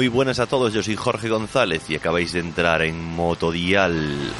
Muy buenas a todos, yo soy Jorge González y acabáis de entrar en Motodial.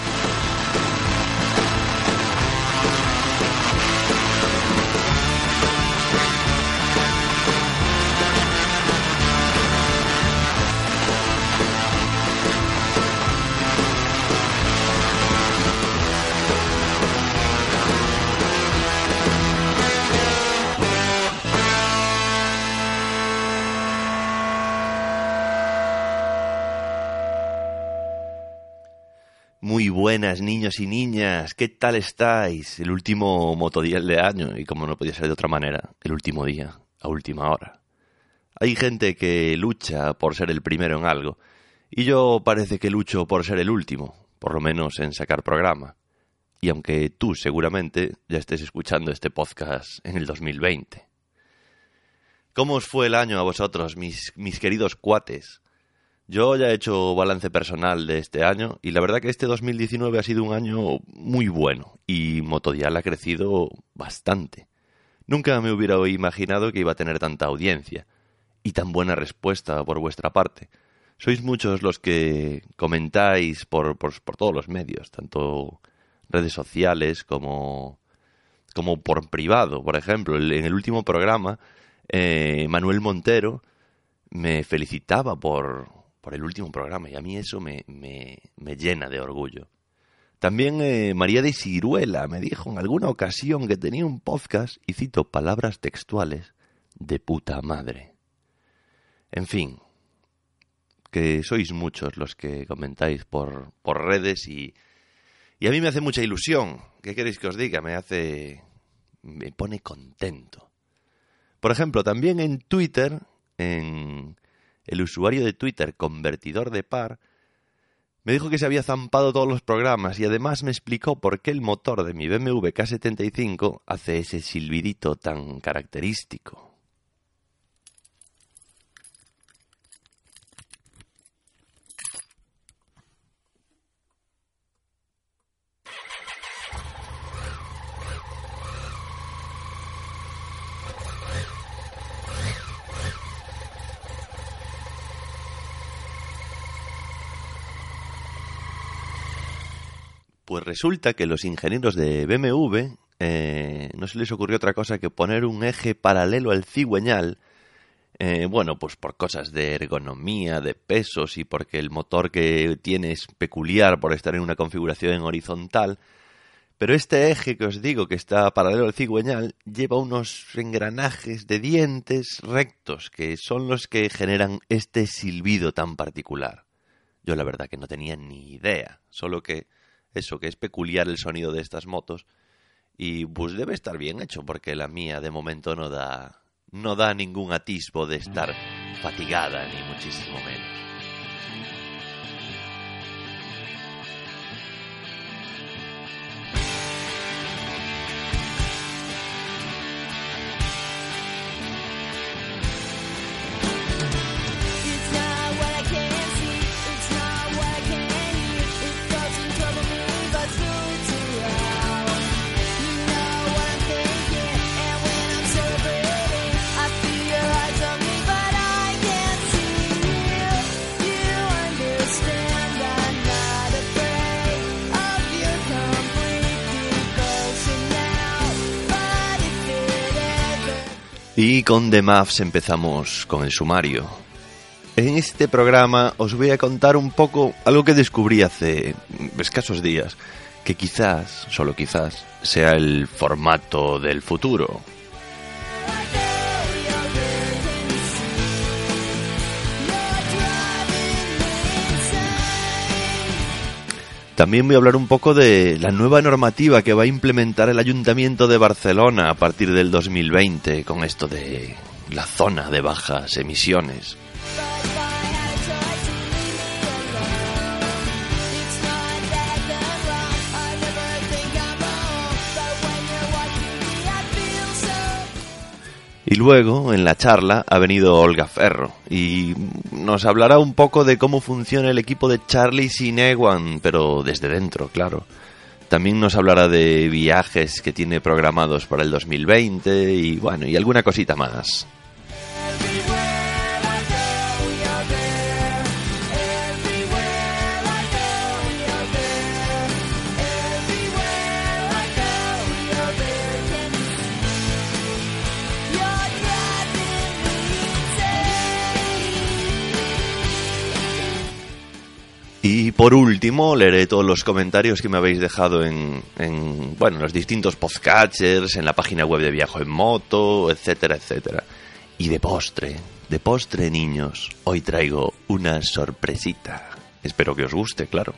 Y niñas, ¿qué tal estáis? El último motodial de año y como no podía ser de otra manera, el último día, a última hora. Hay gente que lucha por ser el primero en algo y yo parece que lucho por ser el último, por lo menos en sacar programa. Y aunque tú seguramente ya estés escuchando este podcast en el 2020. ¿Cómo os fue el año a vosotros, mis, mis queridos cuates? Yo ya he hecho balance personal de este año y la verdad que este 2019 ha sido un año muy bueno y Motodial ha crecido bastante. Nunca me hubiera imaginado que iba a tener tanta audiencia y tan buena respuesta por vuestra parte. Sois muchos los que comentáis por, por, todos los medios, tanto redes sociales como, como por privado. Por ejemplo, en el último programa, eh, Manuel Montero me felicitaba por, por el último programa y a mí eso me, me, me llena de orgullo. También eh, María de Ciruela me dijo en alguna ocasión que tenía un podcast, y cito palabras textuales, de puta madre. En fin, que sois muchos los que comentáis por, por redes y, y a mí me hace mucha ilusión. ¿Qué queréis que os diga? Me hace... me pone contento. Por ejemplo, también en Twitter, en el usuario de Twitter Convertidor de Par me dijo que se había zampado todos los programas y además me explicó por qué el motor de mi BMW K75 hace ese silbidito tan característico. Pues resulta que los ingenieros de BMW eh, no se les ocurrió otra cosa que poner un eje paralelo al cigüeñal, eh, bueno, pues por cosas de ergonomía, de pesos y porque el motor que tiene es peculiar por estar en una configuración horizontal. Pero este eje que os digo que está paralelo al cigüeñal lleva unos engranajes de dientes rectos que son los que generan este silbido tan particular. Yo la verdad que no tenía ni idea, solo que eso, que es peculiar el sonido de estas motos. Y pues debe estar bien hecho, porque la mía de momento no da, no da ningún atisbo de estar fatigada, ni muchísimo menos. Y con The Maths empezamos con el sumario. En este programa os voy a contar un poco algo que descubrí hace escasos días, que quizás, solo quizás, sea el formato del futuro. También voy a hablar un poco de la nueva normativa que va a implementar el Ayuntamiento de Barcelona a partir del 2020 con esto de la zona de bajas emisiones. Y luego, en la charla, ha venido Olga Ferro y nos hablará un poco de cómo funciona el equipo de Charlie sin Ewan, pero desde dentro, claro. También nos hablará de viajes que tiene programados para el 2020 y bueno, y alguna cosita más. Y por último, leeré todos los comentarios que me habéis dejado en, en bueno, en los distintos podcatchers, en la página web de Viajo en Moto, etcétera, etcétera. Y de postre, de postre, niños, hoy traigo una sorpresita. Espero que os guste, claro.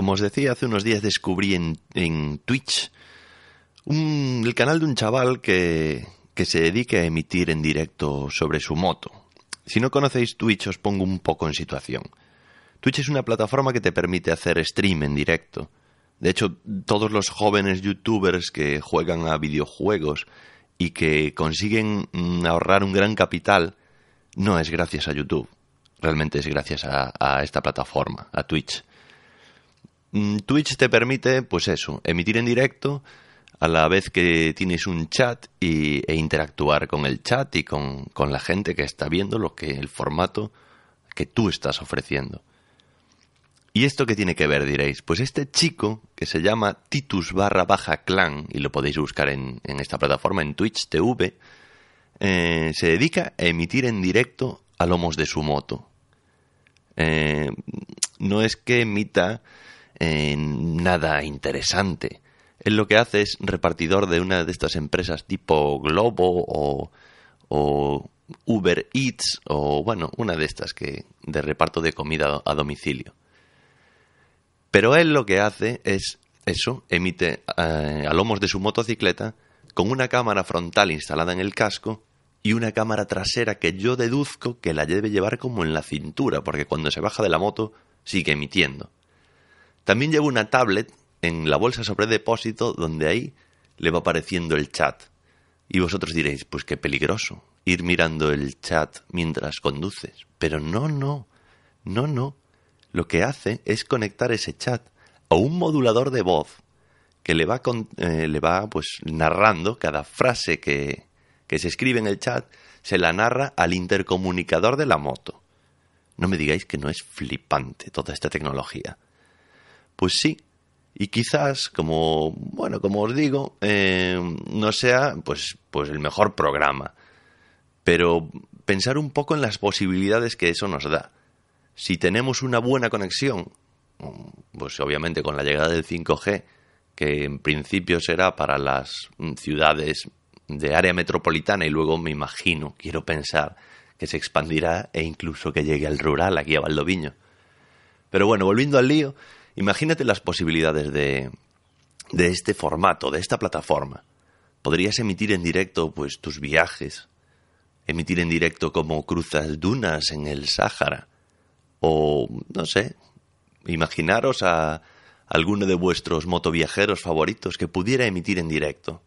Como os decía, hace unos días descubrí en, en Twitch un- el canal de un chaval que, que se dedica a emitir en directo sobre su moto. Si no conocéis Twitch, os pongo un poco en situación. Twitch es una plataforma que te permite hacer stream en directo. De hecho, todos los jóvenes youtubers que juegan a videojuegos y que consiguen mm, ahorrar un gran capital, no es gracias a YouTube. Realmente es gracias a, a esta plataforma, a Twitch. Mm, Twitch te permite, pues eso, emitir en directo a la vez que tienes un chat y, e interactuar con el chat y con, con la gente que está viendo lo que el formato que tú estás ofreciendo. ¿Y esto qué tiene que ver, diréis? Pues este chico, que se llama Titus barra baja clan, y lo podéis buscar en, en esta plataforma, en Twitch TV, eh, se dedica a emitir en directo a lomos de su moto. Eh, no es que emita nada interesante. Él lo que hace es repartidor de una de estas empresas tipo Globo o, o Uber Eats o bueno, una de estas que de reparto de comida a domicilio. Pero él lo que hace es eso, emite eh, a lomos de su motocicleta con una cámara frontal instalada en el casco y una cámara trasera que yo deduzco que la debe llevar como en la cintura, porque cuando se baja de la moto sigue emitiendo. También lleva una tablet en la bolsa sobre depósito donde ahí le va apareciendo el chat. Y vosotros diréis, pues qué peligroso ir mirando el chat mientras conduces. Pero no, no, no, no. Lo que hace es conectar ese chat a un modulador de voz que le va, con- eh, le va pues narrando cada frase que, que se escribe en el chat, se la narra al intercomunicador de la moto. No me digáis que no es flipante toda esta tecnología. Pues sí, y quizás, como bueno, como os digo, eh, no sea pues, pues el mejor programa. Pero pensar un poco en las posibilidades que eso nos da. Si tenemos una buena conexión, pues obviamente con la llegada del 5G, que en principio será para las ciudades de área metropolitana y luego me imagino, quiero pensar, que se expandirá e incluso que llegue al rural, aquí a Valdoviño. Pero bueno, volviendo al lío, imagínate las posibilidades de, de este formato, de esta plataforma. Podrías emitir en directo pues tus viajes, emitir en directo cómo cruzas dunas en el Sáhara, o no sé, imaginaros a, alguno de vuestros motoviajeros favoritos que pudiera emitir en directo.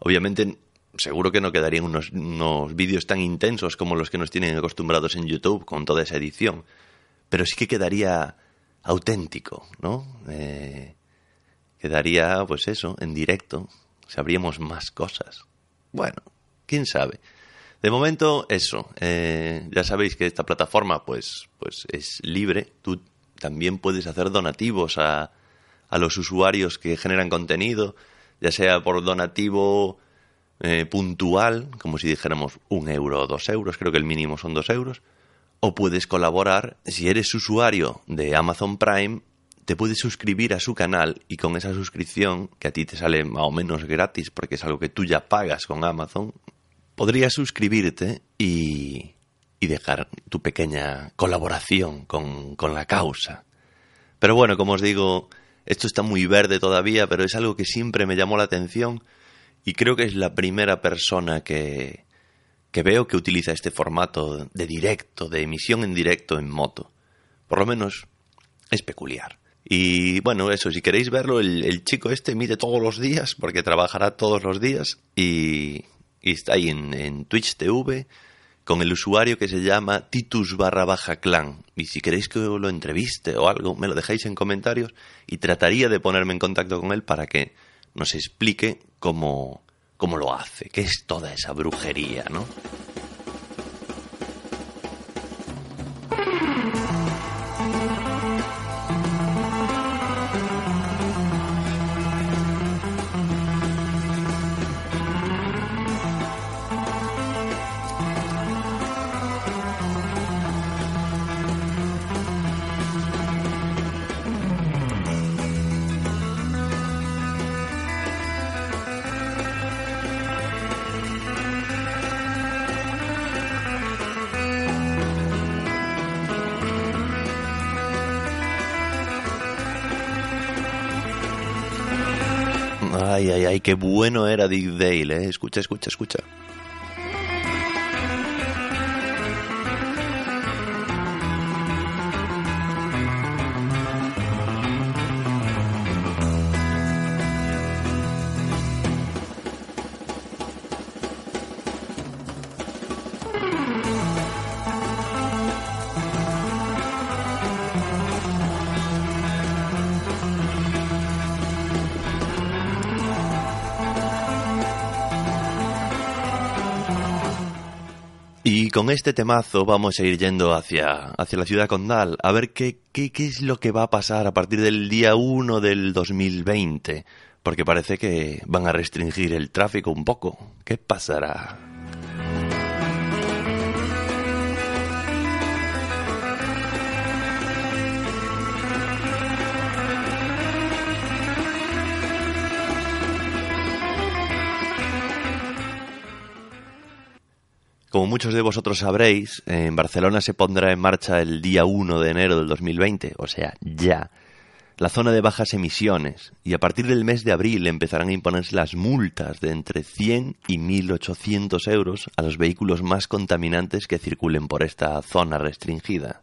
Obviamente, seguro que no quedarían unos, unos vídeos tan intensos como los que nos tienen acostumbrados en YouTube con toda esa edición, pero sí que quedaría auténtico, ¿no? Eh, quedaría, pues eso, en directo, sabríamos más cosas. Bueno, quién sabe. De momento, eso. Eh, ya sabéis que esta plataforma, pues, pues es libre. Tú también puedes hacer donativos a, a los usuarios que generan contenido, ya sea por donativo eh, puntual, como si dijéramos un euro o dos euros, creo que el mínimo son dos euros, o puedes colaborar, si eres usuario de Amazon Prime, te puedes suscribir a su canal y con esa suscripción, que a ti te sale más o menos gratis porque es algo que tú ya pagas con Amazon, podrías suscribirte y, y dejar tu pequeña colaboración con, con la causa. Pero bueno, como os digo, esto está muy verde todavía, pero es algo que siempre me llamó la atención y creo que es la primera persona que, que veo que utiliza este formato de directo, de emisión en directo en moto. Por lo menos es peculiar. Y bueno, eso, si queréis verlo, el, chico este emite todos los días, porque trabajará todos los días, y, y está ahí en, en Twitch TV con el usuario que se llama Titus barra baja clan. Y si queréis que lo entreviste o algo, me lo dejáis en comentarios y trataría de ponerme en contacto con él para que nos explique cómo, cómo lo hace, qué es toda esa brujería, ¿no? Ay, ay, ay, qué bueno era Dick Dale, ¿eh? Escucha, escucha, escucha. Con este temazo vamos a ir yendo hacia, hacia la ciudad condal a ver qué, qué, qué es lo que va a pasar a partir del día 1 del 2020. Porque parece que van a restringir el tráfico un poco. ¿Qué pasará? Como muchos de vosotros sabréis, en Barcelona se pondrá en marcha el día 1 de enero del 2020, o sea, ya, la zona de bajas emisiones, y a partir del mes de abril empezarán a imponerse las multas de entre 100 y 1.800 euros a los vehículos más contaminantes que circulen por esta zona restringida.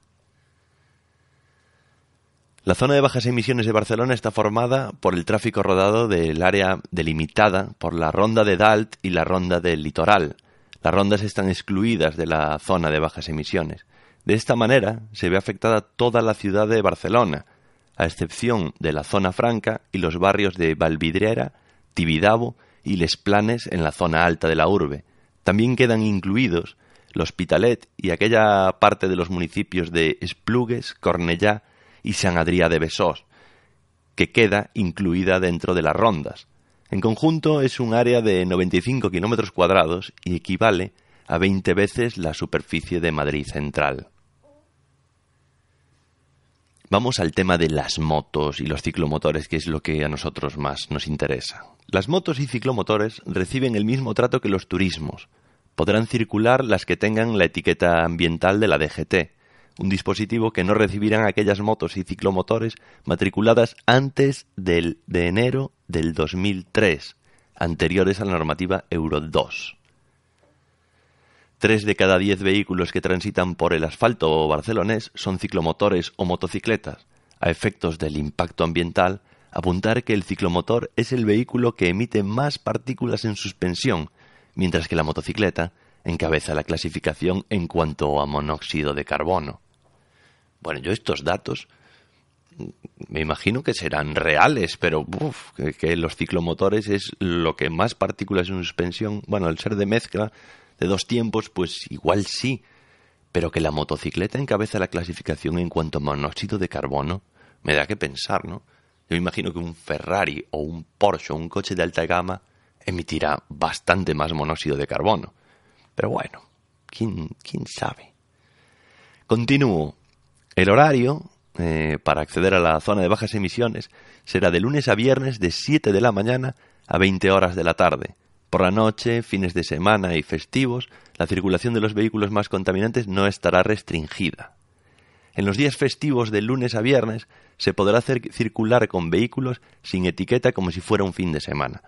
La zona de bajas emisiones de Barcelona está formada por el tráfico rodado del área delimitada por la ronda de Dalt y la ronda del litoral, las rondas están excluidas de la zona de bajas emisiones. De esta manera se ve afectada toda la ciudad de Barcelona, a excepción de la zona franca y los barrios de Valvidrera, Tibidabo y Les Planes en la zona alta de la urbe. También quedan incluidos l'Hospitalet y aquella parte de los municipios de Esplugues, Cornellá y San Adrià de Besós, que queda incluida dentro de las rondas. En conjunto es un área de 95 kilómetros cuadrados y equivale a 20 veces la superficie de Madrid Central. Vamos al tema de las motos y los ciclomotores, que es lo que a nosotros más nos interesa. Las motos y ciclomotores reciben el mismo trato que los turismos. Podrán circular las que tengan la etiqueta ambiental de la DGT, un dispositivo que no recibirán aquellas motos y ciclomotores matriculadas antes del, de enero del 2003, anteriores a la normativa Euro 2. Tres de cada diez vehículos que transitan por el asfalto barcelonés son ciclomotores o motocicletas. a efectos del impacto ambiental, apuntar que el ciclomotor es el vehículo que emite más partículas en suspensión, mientras que la motocicleta encabeza la clasificación en cuanto a monóxido de carbono. Bueno, yo estos datos me imagino que serán reales, pero uf, que, los ciclomotores es lo que más partículas en suspensión, bueno, al ser de mezcla de dos tiempos, pues igual sí, pero que la motocicleta encabeza la clasificación en cuanto a monóxido de carbono, me da que pensar, ¿no? Yo imagino que un Ferrari o un Porsche o un coche de alta gama emitirá bastante más monóxido de carbono. Pero bueno, ¿quién, quién sabe? Continúo. El horario eh, para acceder a la zona de bajas emisiones será de lunes a viernes de 7 de la mañana a 20 horas de la tarde. Por la noche, fines de semana y festivos, la circulación de los vehículos más contaminantes no estará restringida. En los días festivos de lunes a viernes se podrá circular con vehículos sin etiqueta como si fuera un fin de semana.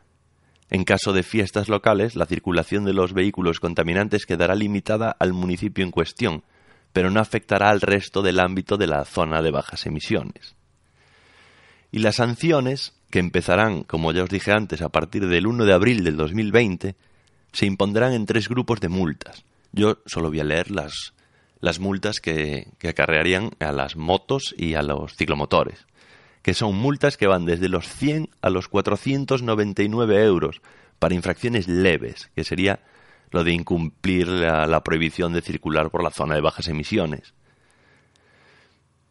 En caso de fiestas locales, la circulación de los vehículos contaminantes quedará limitada al municipio en cuestión, pero no afectará al resto del ámbito de la zona de bajas emisiones. Y las sanciones, que empezarán, como ya os dije antes, a partir del 1 de abril del 2020, se impondrán en tres grupos de multas. Yo solo voy a leer las, las multas que, que acarrearían a las motos y a los ciclomotores, que son multas que van desde los 100 a los 499 euros para infracciones leves, que sería lo de incumplir la, prohibición de circular por la zona de bajas emisiones.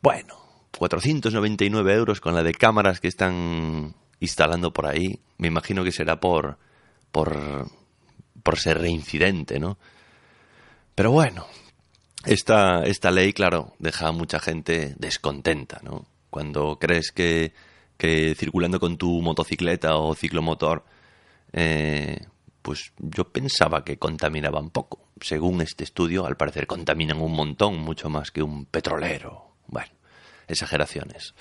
Bueno, 499 euros con la de cámaras que están instalando por ahí, me imagino que será por, por, por ser reincidente, ¿no? Pero bueno, esta, esta ley, claro, deja a mucha gente descontenta, ¿no? Cuando crees que, que circulando con tu motocicleta o ciclomotor, eh, pues yo pensaba que contaminaban poco. Según este estudio, al parecer contaminan un montón, mucho más que un petrolero. Bueno, exageraciones.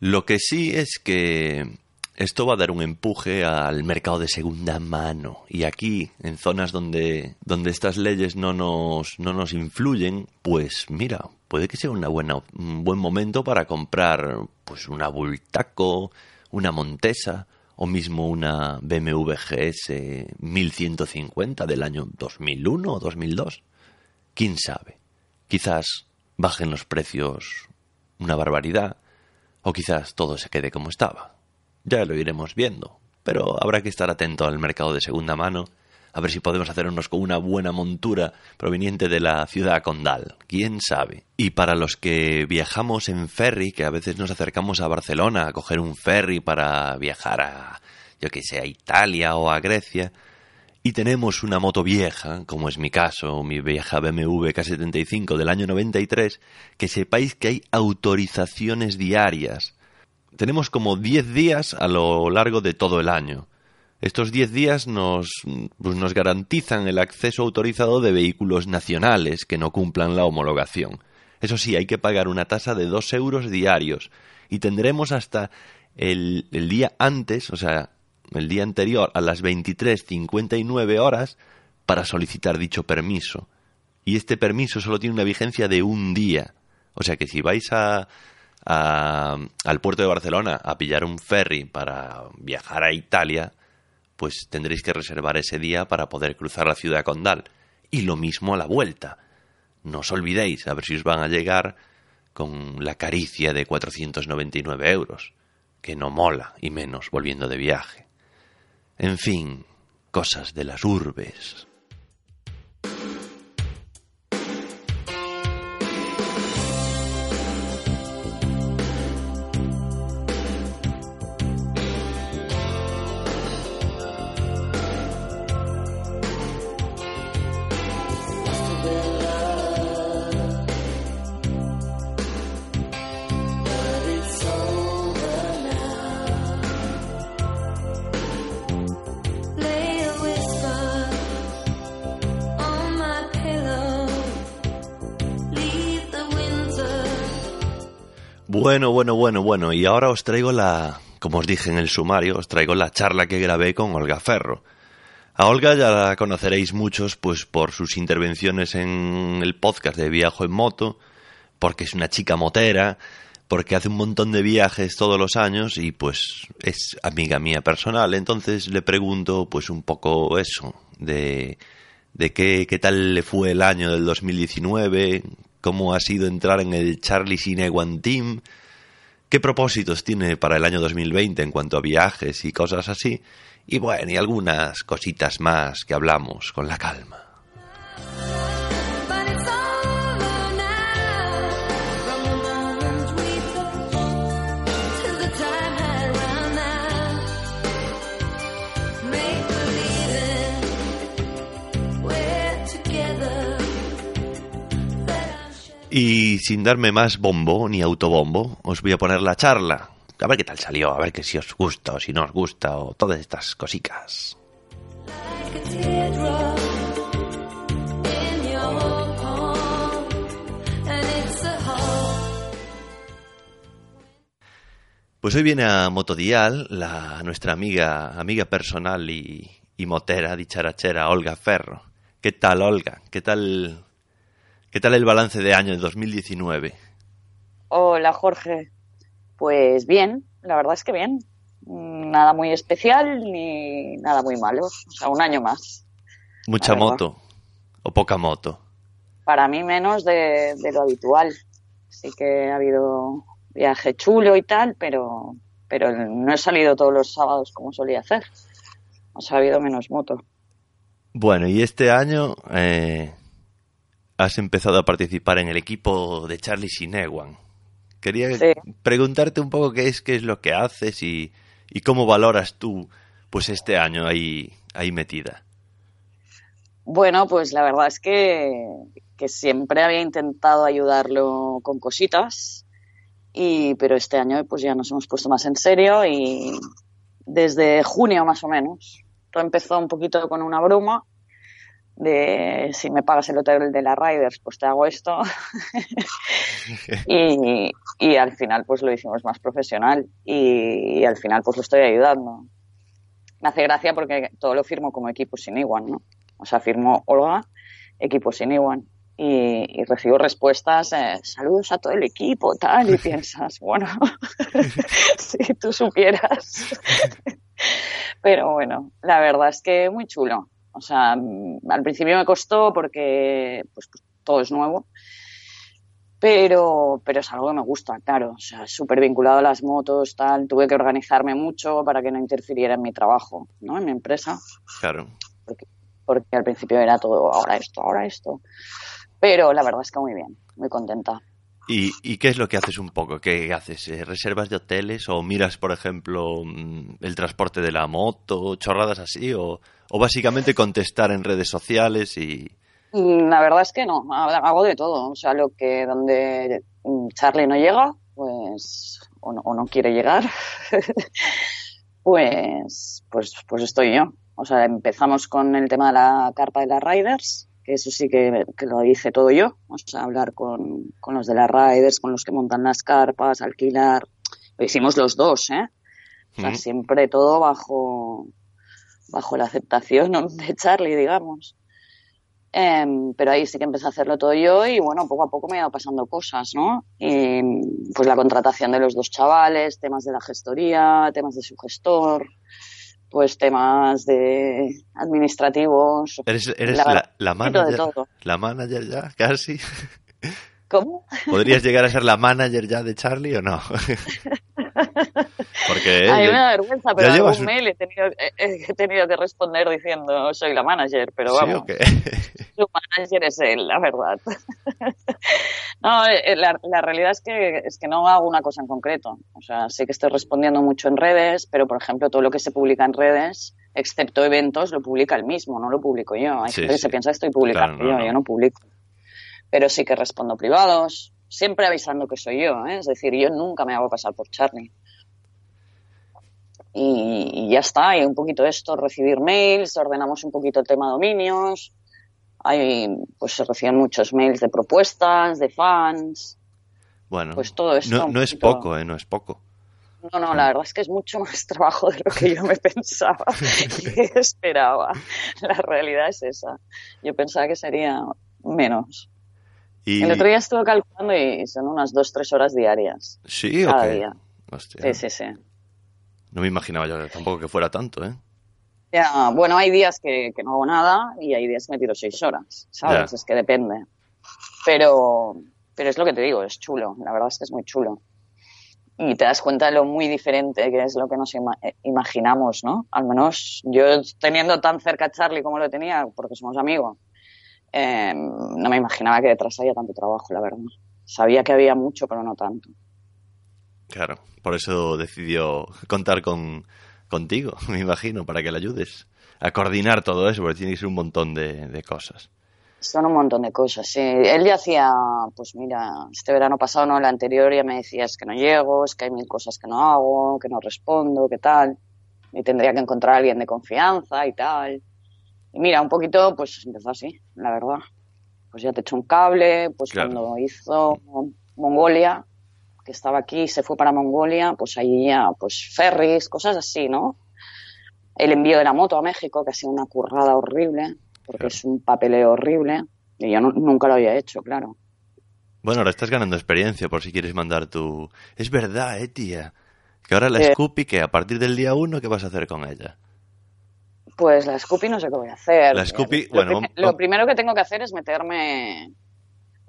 Lo que sí es que esto va a dar un empuje al mercado de segunda mano. Y aquí, en zonas donde, donde estas leyes no nos, no nos influyen, pues mira, puede que sea un buen momento para comprar pues una Bultaco, una Montesa o mismo una BMW GS 1150 del año 2001 o 2002. ¿Quién sabe? Quizás bajen los precios una barbaridad o quizás todo se quede como estaba. Ya lo iremos viendo, pero habrá que estar atento al mercado de segunda mano, a ver si podemos hacernos con una buena montura proveniente de la ciudad condal, quién sabe. Y para los que viajamos en ferry, que a veces nos acercamos a Barcelona a coger un ferry para viajar a, yo que sé, a Italia o a Grecia, y tenemos una moto vieja, como es mi caso, mi vieja BMW K75 del año 93, que sepáis que hay autorizaciones diarias. Tenemos como 10 días a lo largo de todo el año. Estos 10 días nos, pues nos garantizan el acceso autorizado de vehículos nacionales que no cumplan la homologación. Eso sí, hay que pagar una tasa de 2 euros diarios y tendremos hasta el, el día antes, o sea, el día anterior a las 23.59 horas para solicitar dicho permiso. Y este permiso solo tiene una vigencia de un día. O sea que si vais a, a- al puerto de Barcelona a pillar un ferry para viajar a Italia, pues tendréis que reservar ese día para poder cruzar la ciudad condal. Y lo mismo a la vuelta. No os olvidéis, a ver si os van a llegar con la caricia de 499 euros, que no mola, y menos volviendo de viaje. En fin, cosas de las urbes. Bueno, bueno, bueno, bueno, y ahora os traigo la, como os dije en el sumario, os traigo la charla que grabé con Olga Ferro. A Olga ya la conoceréis muchos pues por sus intervenciones en el podcast de Viajo en Moto, porque es una chica motera, porque hace un montón de viajes todos los años y pues es amiga mía personal. Entonces le pregunto pues un poco eso, de, de qué, qué tal le fue el año del 2019, cómo ha sido entrar en el Charlie Sinewan Team, qué propósitos tiene para el año 2020 en cuanto a viajes y cosas así. Y bueno, y algunas cositas más que hablamos con la calma. Y sin darme más bombo ni autobombo, os voy a poner la charla. A ver qué tal salió, a ver que si os gusta o si no os gusta o todas estas cositas. Pues hoy viene a Motodial la nuestra amiga, amiga personal y, y motera, dicharachera, Olga Ferro. ¿Qué tal, Olga? ¿Qué tal, qué tal el balance de año de 2019? Hola Jorge, pues bien, la verdad es que bien. Nada muy especial ni nada muy malo. O sea, un año más. ¿Mucha moto o poca moto? Para mí menos de, de lo habitual. Sí que ha habido viaje chulo y tal, pero, pero no he salido todos los sábados como solía hacer. O sea, ha habido menos moto. Bueno, y este año eh, has empezado a participar en el equipo de Charlie Sinewan. Quería Sí. preguntarte un poco qué es, qué es lo que haces y, y cómo valoras tú pues este año ahí, ahí metida. Bueno, pues la verdad es que, que siempre había intentado ayudarlo con cositas, y, pero este año pues ya nos hemos puesto más en serio y desde junio más o menos. Todo empezó un poquito con una broma de si me pagas el hotel de la Riders, pues te hago esto. y, y al final pues lo hicimos más profesional y, y al final pues lo estoy ayudando. Me hace gracia porque todo lo firmo como equipo sin igual, ¿no? O sea, firmo Olga, equipo sin igual. Y, y recibo respuestas, eh, saludos a todo el equipo, tal, y piensas, bueno, si tú supieras. Pero bueno, la verdad es que muy chulo. O sea, al principio me costó porque pues, pues, todo es nuevo, pero, pero es algo que me gusta, claro. O sea, súper vinculado a las motos, tal. Tuve que organizarme mucho para que no interfiriera en mi trabajo, ¿no? En mi empresa Claro. porque al principio era todo ahora esto, ahora esto. Pero la verdad es que muy bien, muy contenta. ¿Y, y qué es lo que haces un poco? ¿Qué haces? Eh, ¿Reservas de hoteles o miras, por ejemplo, mm, el transporte de la moto, chorradas así? ¿O, o básicamente contestar en redes sociales y... Mm, La verdad es que no, ha- hago de todo. O sea, lo que donde mm, Charlie no llega, pues, o no, o no quiere llegar, pues, pues, pues estoy yo. O sea, empezamos con el tema de la carpa de las Riders, que eso sí que, que lo hice todo yo. O sea, hablar con, con los de las Riders, con los que montan las carpas, alquilar. Lo hicimos los dos, ¿eh? O sea, siempre todo bajo, bajo la aceptación de Charlie, digamos. Em, pero ahí sí que empecé a hacerlo todo yo y bueno, poco a poco me han ido pasando cosas, ¿no? Y pues la contratación de los dos chavales, temas de la gestoría, temas de su gestor, pues temas de administrativos. ¿Eres, eres La la, la poquito de manager? todo. ¿La manager ya? ¿Casi? ¿Cómo? ¿Podrías llegar a ser la manager ya de Charlie o no? Porque... a mí eh, me da vergüenza, pero algún un- mail he tenido, he, he tenido que responder diciendo soy la manager, pero ¿Sí vamos. su manager es él, la verdad. no, eh, la, la realidad es que, es que no hago una cosa en concreto. O sea, sí que estoy respondiendo mucho en redes, pero por ejemplo, todo lo que se publica en redes, excepto eventos, lo publica él mismo, no lo publico yo. Hay Sí, gente que se piensa que estoy publicando Claro, no, yo, no. yo no publico. Pero sí que respondo privados, siempre avisando que soy yo, ¿eh? es decir, yo nunca me hago pasar por Charlie. Y, y ya está, y un poquito esto, recibir mails, ordenamos un poquito el tema dominios, hay, pues se reciben muchos mails de propuestas, de fans, Bueno, Pues todo esto no, no es poquito- poco, ¿eh? No es poco. no, no, la verdad es que es mucho más trabajo de lo que yo me pensaba y esperaba. La realidad es esa. Yo pensaba que sería menos. Y... El otro día estuve calculando y son unas dos, tres horas diarias. Sí, cada ok. día. Hostia. Sí, sí, sí. No me imaginaba yo tampoco que fuera tanto, ¿eh? Ya, bueno, hay días que, que no hago nada y hay días que me tiro seis horas, ¿sabes? Ya. Es que depende. Pero, pero es lo que te digo, es chulo. La verdad es que es muy chulo. Y te das cuenta de lo muy diferente que es lo que nos ima- eh, imaginamos, ¿no? Al menos yo teniendo tan cerca a Charlie como lo tenía, porque somos amigos, eh, no me imaginaba que detrás había tanto trabajo, la verdad. Sabía que había mucho, pero no tanto. Claro, por eso decidió contar con contigo, me imagino, para que le ayudes a coordinar todo eso, porque tiene que ser un montón de, de cosas. Son un montón de cosas, sí. Él ya hacía, pues mira, este verano pasado, no, el anterior ya me decía, es que no llego, es que hay mil cosas que no hago, que no respondo, que tal. Y tendría que encontrar a alguien de confianza y tal. Y mira, un poquito, pues empezó así, la verdad. Pues ya te echó un cable, pues Claro. cuando hizo Mongolia, que estaba aquí y se fue para Mongolia, pues ahí ya, pues ferries, cosas así, ¿no? El envío de la moto a México, que ha sido una currada horrible, porque Claro. es un papeleo horrible. Y yo no- nunca lo había hecho, claro. Bueno, ahora estás ganando experiencia por si quieres mandar tu... Es verdad, eh, tía. Que ahora la Eh. Scoopy, que a partir del día uno, ¿qué vas a hacer con ella? Pues la Scoopy no sé qué voy a hacer. La Scoopy, lo, bueno, prim- lo primero que tengo que hacer es meterme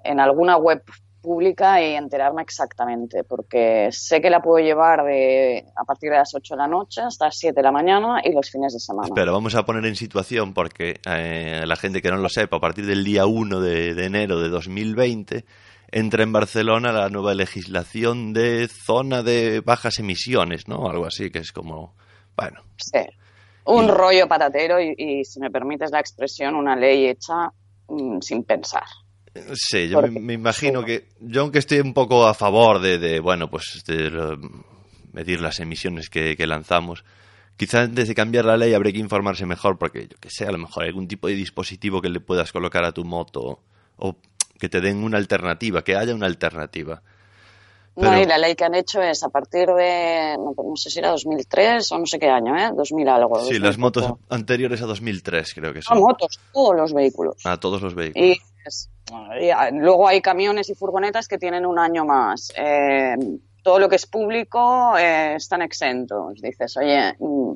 en alguna web pública y enterarme exactamente, porque sé que la puedo llevar de a partir de las 8 de la noche hasta las 7 de la mañana y los fines de semana. Espera, vamos a poner en situación porque eh, la gente que no lo sepa, a partir del día 1 de, de enero de 2020 entra en Barcelona la nueva legislación de zona de bajas emisiones, ¿no? Algo así, que es como... Bueno, Sí. Un rollo patatero y, y, si me permites la expresión, una ley hecha mm, sin pensar. Sí, yo me, Porque- me imagino que yo aunque estoy un poco a favor de, de, bueno, pues de lo- medir las emisiones que, que lanzamos, quizás antes de cambiar la ley habría que informarse mejor porque yo que sé, a lo mejor hay algún tipo de dispositivo que le puedas colocar a tu moto o que te den una alternativa, que haya una alternativa. No, y la ley que han hecho es a partir de, no, no sé si era 2003 o no sé qué año, ¿eh? 2000 algo. Sí, 2000 las motos poco. anteriores a 2003 creo que No, son. motos, todos los vehículos. A todos los vehículos. Y es- y, ah, luego hay camiones y furgonetas que tienen un año más. Eh, todo lo que es público eh, están exentos. Dices, oye, mm,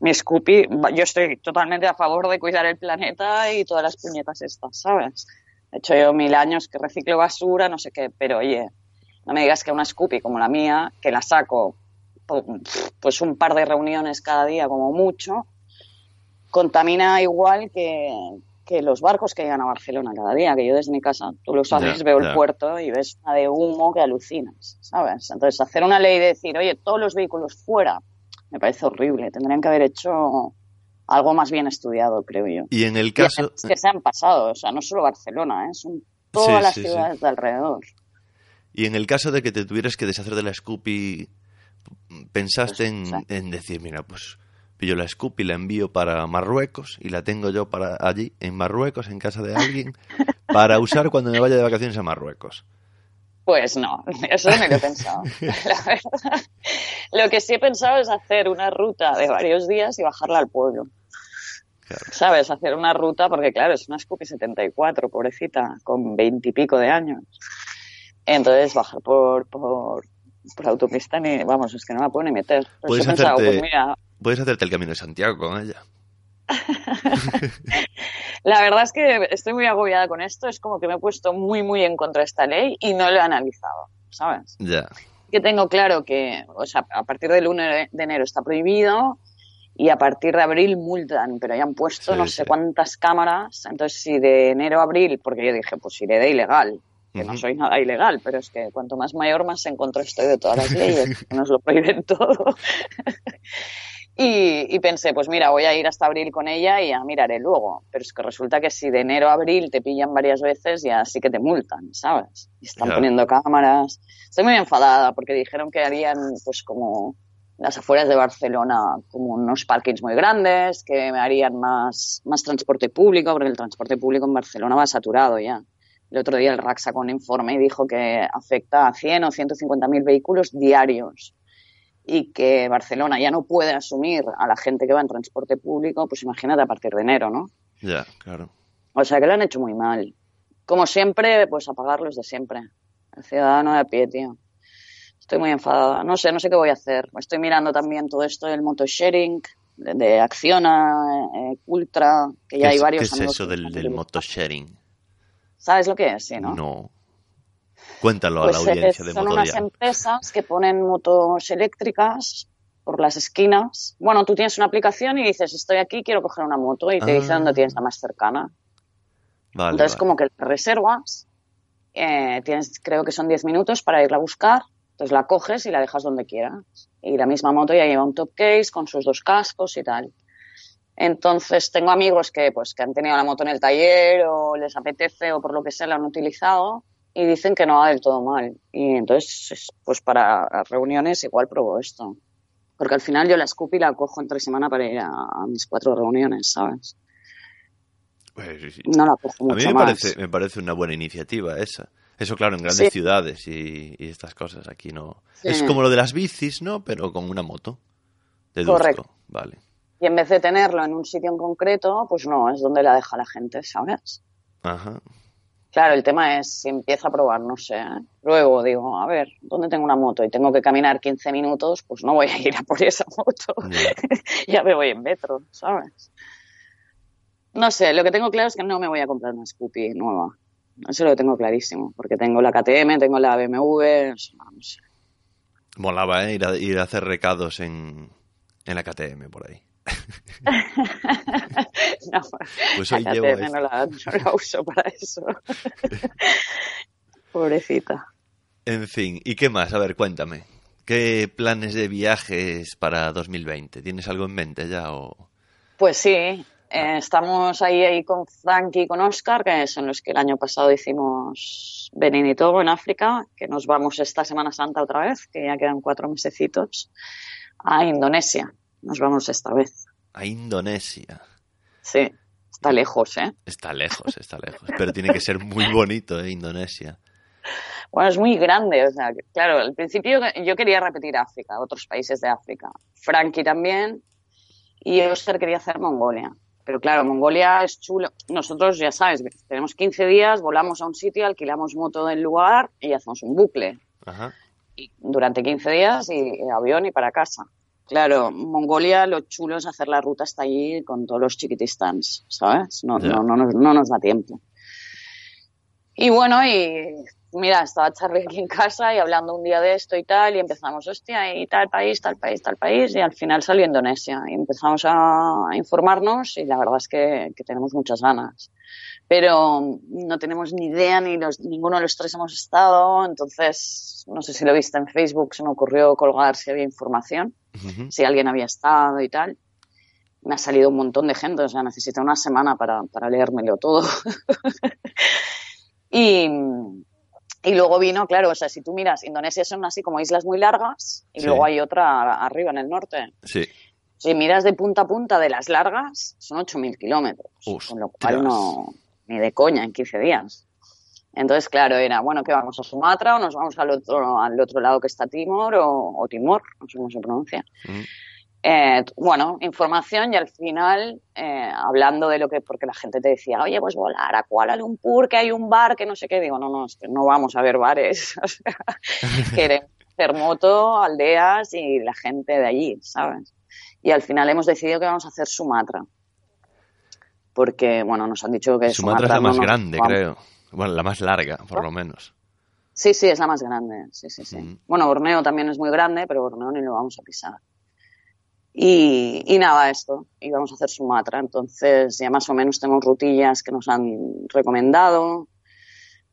mi Scoopy, yo estoy totalmente a favor de cuidar el planeta y todas las puñetas estas, ¿sabes? He hecho yo mil años que reciclo basura, no sé qué, pero oye, no me digas que una Scoopy como la mía, que la saco po- pues un par de reuniones cada día como mucho, contamina igual que, que los barcos que llegan a Barcelona cada día, que yo desde mi casa, tú lo sabes, veo el puerto y ves una de humo que alucinas, ¿sabes? Entonces, hacer una ley de decir, oye, todos los vehículos fuera, me parece horrible. Tendrían que haber hecho algo más bien estudiado, creo yo. Y en el Y caso... es que se han pasado, o sea, no solo Barcelona, ¿eh? son todas Sí, las sí, sí. ciudades de alrededor. Y en el caso de que te tuvieras que deshacer de la Scoopy, pensaste en, decir, mira, pues pillo la Scoopy, la envío para Marruecos y la tengo yo para allí, en Marruecos, en casa de alguien, para usar cuando me vaya de vacaciones a Marruecos. Pues no, eso no lo he pensado. La verdad. Lo que sí he pensado es hacer una ruta de varios días y bajarla al pueblo. Claro. ¿Sabes? Hacer una ruta, porque claro, es una Scoopy 74, pobrecita, con veintipico de años. Entonces, bajar por, por, por autopista ni, vamos, es que no la puedo ni meter. Pero Puedes hacerte- pues mira, Puedes hacerte el camino de Santiago con ella. la verdad es que estoy muy agobiada con esto, es como que me he puesto muy, muy en contra de esta ley y no lo he analizado, ¿sabes? Ya. que tengo claro que, o sea, a partir del 1 de enero está prohibido y a partir de abril multan, pero ya han puesto Sí, no sí. sé cuántas cámaras. Entonces, si de enero a abril, porque yo dije, pues iré de ilegal, que no soy nada ilegal, pero es que cuanto más mayor, más en contra estoy de todas las leyes, que nos lo prohíben todo. Y, y pensé, pues mira, voy a ir hasta abril con ella y ya miraré luego. Pero es que resulta que si de enero a abril te pillan varias veces, ya sí que te multan, ¿sabes? Y están poniendo cámaras. Estoy muy enfadada porque dijeron que harían, pues como las afueras de Barcelona, como unos parkings muy grandes, que harían más, más transporte público, porque el transporte público en Barcelona va saturado ya. El otro día el RAC sacó un informe y dijo que afecta a 100 o 150 mil vehículos diarios y que Barcelona ya no puede asumir a la gente que va en transporte público, pues imagínate a partir de enero, ¿no? Ya, claro. O sea que lo han hecho muy mal. como siempre, pues apagar los de siempre. El ciudadano de a pie, tío. Estoy muy enfadada. No sé, no sé qué voy a hacer. Estoy mirando también todo esto del motosharing, de, de Acciona, eh, Ultra, que ¿Qué ya hay varios qué es amigos eso del, del motosharing? ¿Sabes lo que es? Sí, ¿no? No. Cuéntalo a Pues la audiencia de son unas empresas que ponen motos eléctricas por las esquinas. Bueno, tú tienes una aplicación y dices, estoy aquí, quiero coger una moto y te dice Ah. dónde tienes la más cercana. Vale, Entonces, vale. como que la reservas, eh, tienes, creo que son 10 minutos para irla a buscar, entonces la coges y la dejas donde quieras. Y la misma moto ya lleva un top case con sus dos cascos y tal. Entonces, tengo amigos que, pues, que han tenido la moto en el taller o les apetece o por lo que sea la han utilizado y dicen que no va del todo mal. Y entonces, es- pues para reuniones igual pruebo esto. Porque al final yo la Scoopy la cojo entre semana para ir a, a mis cuatro reuniones, ¿sabes? Pues sí, sí. No la cojo A mí mucho me más. parece, me parece una buena iniciativa esa. Eso, claro, en grandes Sí. ciudades y, y estas cosas. Aquí no. Es como lo de las bicis, ¿no? Pero con una moto. Deduzco. Correcto. Vale. Y en vez de tenerlo en un sitio en concreto, pues no, es donde la deja la gente, ¿sabes? Ajá. Claro, el tema es si empiezo a probar, no sé. ¿eh? Luego digo, a ver, ¿dónde tengo una moto? Y tengo que caminar 15 minutos, pues no voy a ir a por esa moto. Ya. me voy en metro, ¿sabes? No sé, lo que tengo claro es que no me voy a comprar una Scoopy nueva. Eso lo tengo clarísimo, porque tengo la KTM, tengo la BMW, no sé. Molaba, ¿eh? Ir a, ir a hacer recados en, en la KTM por ahí. No, Pues hoy llevo esto. no la, no la uso para eso. Pobrecita. En fin, ¿y qué más? A ver, cuéntame. ¿Qué planes de viajes para 2020? ¿Tienes algo en mente ya o...? Pues sí, eh, estamos ahí, ahí con Frank y con Oscar, que son los que el año pasado hicimos Benin y Togo en África, que nos vamos esta Semana Santa otra vez, que ya quedan cuatro mesecitos, a Indonesia. Nos vamos esta vez. A Indonesia. Sí, está lejos, ¿eh? Está lejos, está lejos. Pero tiene que ser muy bonito, ¿eh? Indonesia. Bueno, es muy grande, o sea, claro, al principio yo quería repetir África, otros países de África. Frankie también, y Oscar quería hacer Mongolia. Pero claro, Mongolia es chulo. Nosotros, ya sabes, tenemos 15 días, volamos a un sitio, alquilamos moto del lugar y hacemos un bucle. Ajá. Y durante 15 días y avión y para casa. Claro, Mongolia lo chulo es hacer la ruta hasta allí con todos los chiquitistans, ¿sabes? No, Ya. no, no, nos- no nos da tiempo. Y bueno, y mira, estaba Charlie aquí en casa y hablando un día de esto y tal, y empezamos, hostia, y tal país, tal país, tal país, y al final salió Indonesia. Y empezamos a informarnos y la verdad es que, que tenemos muchas ganas. Pero no tenemos ni idea, ni los, ninguno de los tres hemos estado, entonces no sé si lo viste en Facebook, se me ocurrió colgar si había información, Si alguien había estado y tal. Me ha salido un montón de gente, o sea, necesito una semana para, para leérmelo todo. y, y luego vino, claro, o sea, si tú miras, Indonesia son así como islas muy largas y Sí. luego hay otra arriba en el norte. Sí. Si miras de punta a punta de las largas, son 8.000 kilómetros. Con lo cual no, ni de coña en 15 días. Entonces, claro, era, bueno, que vamos a Sumatra o nos vamos al otro, al otro lado que está Timor o, o Timor, no sé cómo se pronuncia. Ujú. Eh, bueno, información y al final, eh, hablando de lo que, porque la gente te decía, oye, pues volar a Kuala Lumpur, que hay un bar, que no sé qué, digo, no, no, es que no vamos a ver bares, o sea, queremos hacer moto, aldeas y la gente de allí, ¿sabes? Y al final hemos decidido que vamos a hacer Sumatra. Porque, bueno, nos han dicho que Sumatra es la más grande, vamos. creo. Bueno, la más larga, por lo menos. Sí, sí, es la más grande. Sí, sí, sí. Mm. Bueno, Borneo también es muy grande, pero Borneo ni lo vamos a pisar. Y, y nada, esto. Y vamos a hacer Sumatra. Entonces, ya más o menos tenemos rutillas que nos han recomendado.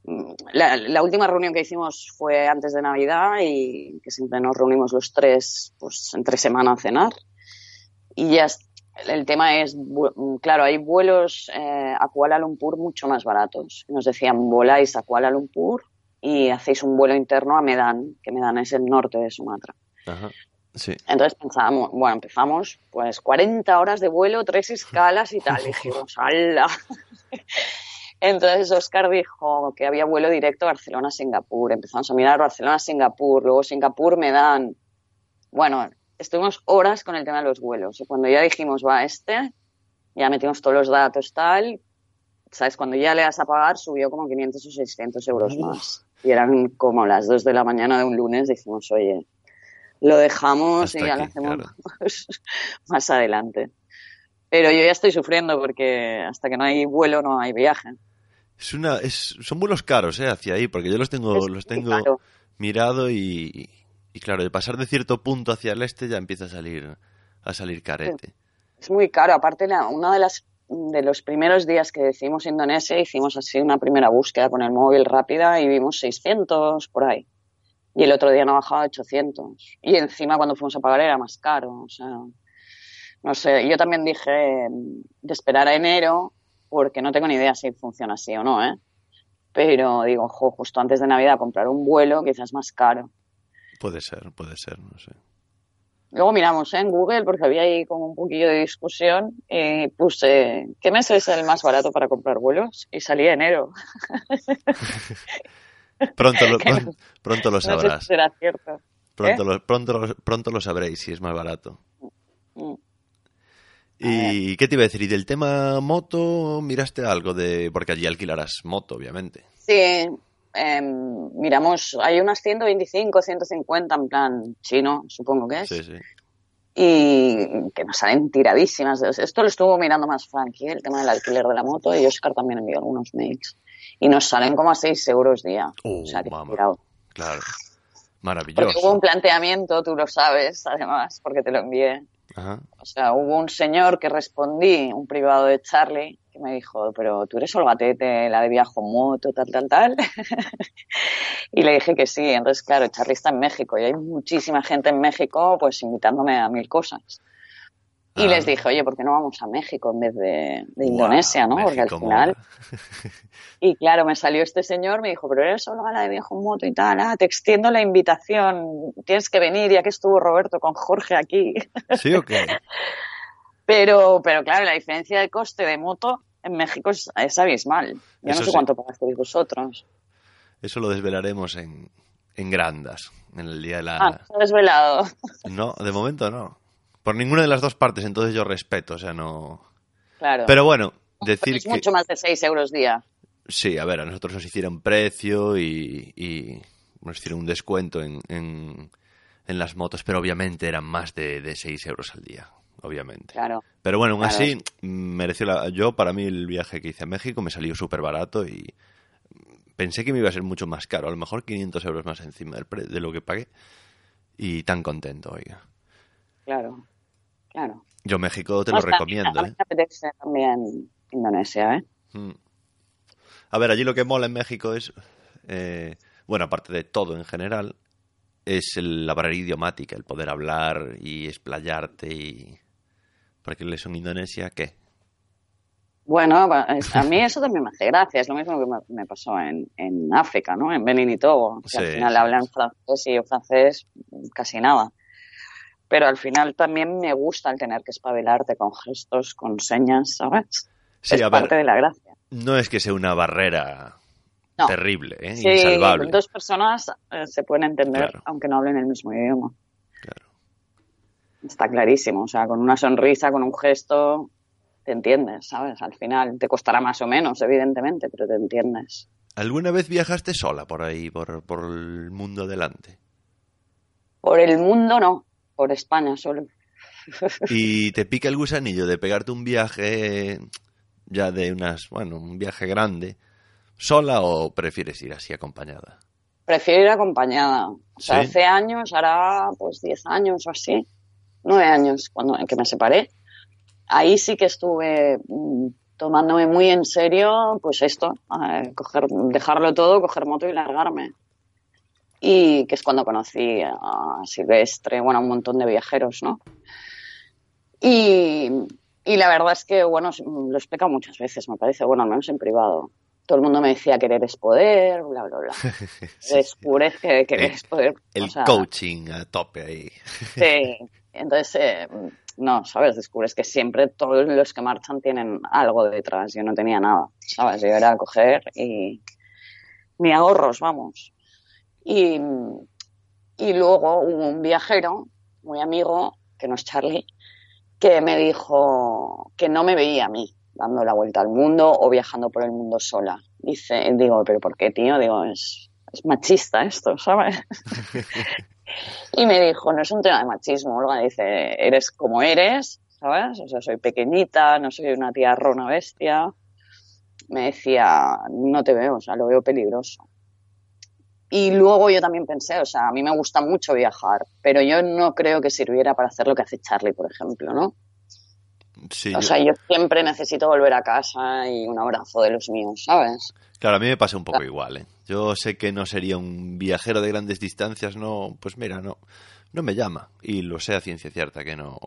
Mm, La, la última reunión que hicimos fue antes de Navidad y que siempre nos reunimos los tres, pues entre semana a cenar. Y ya el tema es, vu- claro, hay vuelos eh, a Kuala Lumpur mucho más baratos. Nos decían, voláis a Kuala Lumpur y hacéis un vuelo interno a Medan, que Medan es el norte de Sumatra. Ajá. Sí. Entonces pensábamos, bueno, empezamos pues 40 horas de vuelo, tres escalas y tal. Y dijimos, ¡hala! Entonces Oscar dijo que había vuelo directo Barcelona-Singapur. Empezamos a mirar Barcelona-Singapur, luego Singapur-Medan. Bueno, estuvimos horas con el tema de los vuelos. Y cuando ya dijimos, va, este, ya metimos todos los datos, tal, ¿sabes? Cuando ya le das a pagar, subió como 500 o 600 euros más. Y eran como las 2 de la mañana de un lunes. Decimos, oye, lo dejamos Hasta y ya lo hacemos claro. más adelante. Pero yo ya estoy sufriendo porque hasta que no hay vuelo no hay viaje. Es una, es, son vuelos caros, ¿eh? Hacia ahí, porque yo los tengo, Es los tengo caro. mirado y, y claro, de pasar de cierto punto hacia el este ya empieza a salir, a salir carete. Es muy caro. Aparte, una de las de los primeros días que decidimos Indonesia, hicimos así una primera búsqueda con el móvil rápida y vimos 600 por ahí. Y el otro día no bajaba a 800. Y encima cuando fuimos a pagar era más caro. O sea, no sé. Yo también dije de esperar a enero porque no tengo ni idea si funciona así o no, ¿eh? Pero digo, jo, justo antes de Navidad comprar un vuelo quizás más caro. Puede ser, puede ser, no sé. Luego miramos ¿eh? en Google porque había ahí como un poquillo de discusión y puse ¿qué mes es el más barato para comprar vuelos? Y salía enero. Pronto lo, Que no- pron- pronto lo No sé si sabrás. será cierto. Pronto, ¿Eh? lo, pronto, pronto lo sabréis si es más barato. Mm. ¿Y qué te iba a decir? ¿Y del tema moto miraste algo de...? Porque allí alquilarás moto, obviamente. Sí, em, miramos, hay unas 125, 150 en plan chino, supongo que es. Sí, sí. Y que nos salen tiradísimas. Esto lo estuvo mirando más Frankie, el tema del alquiler de la moto, y Oscar también envió algunos mails. Y nos salen como a 6 euros día. Oh, o sea, que mamá. tirado. Claro. Porque Maravilloso. hubo un planteamiento, tú lo sabes, además, porque te lo envié. Ajá. O sea, hubo un señor que respondí, un privado de Charlie, que me dijo, pero tú eres Olgatete, la de viajo moto, tal, tal, tal. y le dije que sí. Entonces, claro, Charlie está en México y hay muchísima gente en México, pues invitándome a mil cosas. Y Ah. les dije, oye, ¿por qué no vamos a México en vez de, de Indonesia, Guau, no? Porque al México final, y claro, me salió este señor, me dijo, pero eres Olga la de viajo en moto y tal, ah, te extiendo la invitación, tienes que venir, ya que estuvo Roberto con Jorge aquí. ¿Sí o qué? Pero, pero claro, la diferencia de coste de moto en México es, es abismal. Yo Eso no sé sí. cuánto pagasteis vosotros. Eso lo desvelaremos en, en Grandas, en el día de la... Ah, se ha desvelado. No, de momento no. Por ninguna de las dos partes, entonces yo respeto, o sea, no... Claro. Pero bueno, decir es que... mucho más de 6 euros día. Sí, a ver, a nosotros nos hicieron precio y, y nos hicieron un descuento en, en, en las motos, pero obviamente eran más de, de 6 euros al día, obviamente. Claro. Pero bueno, aún Claro. así, mereció la... Yo, para mí, el viaje que hice a México me salió súper barato y pensé que me iba a ser mucho más caro, a lo mejor 500 euros más encima del pre- de lo que pagué. Y tan contento, oiga. Claro. Claro. Yo México te No, lo está recomiendo, ¿eh? me apetece también Indonesia, ¿eh? Mm. A ver, allí lo que mola en México es, eh, bueno, aparte de todo en general, es el- la barrera idiomática, el poder hablar y explayarte y... Porque eso en Indonesia, ¿qué? Bueno, a mí eso también me hace gracia. Es lo mismo que me, pasó en, en África, ¿no? En Benin y Togo. Que al final sí, hablan francés y yo francés casi nada. Pero al final también me gusta el tener que espabilarte con gestos, con señas, ¿sabes? Sí, es a parte de la gracia. no es que sea una barrera No. terrible, ¿eh? Sí, Insalvable. dos personas eh, se pueden entender Claro. aunque no hablen el mismo idioma. Está clarísimo. O sea, con una sonrisa, con un gesto, te entiendes, ¿sabes? Al final te costará más o menos, evidentemente, pero te entiendes. ¿Alguna vez viajaste sola por ahí, por, por el mundo adelante? Por el mundo no, por España solo. ¿Y te pica el gusanillo de pegarte un viaje ya de unas, bueno, un viaje grande, sola o prefieres ir así acompañada? Prefiero ir acompañada. O sea, ¿Sí? hace años, hará pues 10 años o así, 9 años, cuando en que me separé. Ahí sí que estuve mm, tomándome muy en serio, pues esto, eh, coger, dejarlo todo, coger moto y largarme. Y que es cuando conocí a Silvestre, bueno, a un montón de viajeros, ¿no? Y, y la verdad es que, bueno, lo he explicado muchas veces, me parece, bueno, al menos en privado. Todo el mundo me decía querer es poder, bla, bla, bla. Sí, Descubres que querer es poder. El o sea, coaching a tope ahí. Sí. Entonces, eh, no, ¿sabes? Descubres que siempre todos los que marchan tienen algo detrás. Yo no tenía nada, ¿sabes? Yo era coger y ni ahorros, vamos. Y, y luego hubo un viajero, muy amigo, que no es Charlie, que me dijo que no me veía a mí dando la vuelta al mundo o viajando por el mundo sola. Dice, digo, pero ¿por qué, tío? Digo, es, es machista esto, ¿sabes? y me dijo, no es un tema de machismo, Olga, dice, eres como eres, ¿sabes? O sea, soy pequeñita, no soy una tía rona bestia. Me decía, no te veo, o sea, lo veo peligroso. Y luego yo también pensé, o sea, a mí me gusta mucho viajar, pero yo no creo que sirviera para hacer lo que hace Charlie, por ejemplo, ¿no? Sí, O yo- sea, yo siempre necesito volver a casa y un abrazo de los míos, ¿sabes? Claro, a mí me pasa un poco igual, ¿eh? Yo sé que no sería un viajero de grandes distancias, no, pues mira, no, no me llama. Y lo sé a ciencia cierta que no,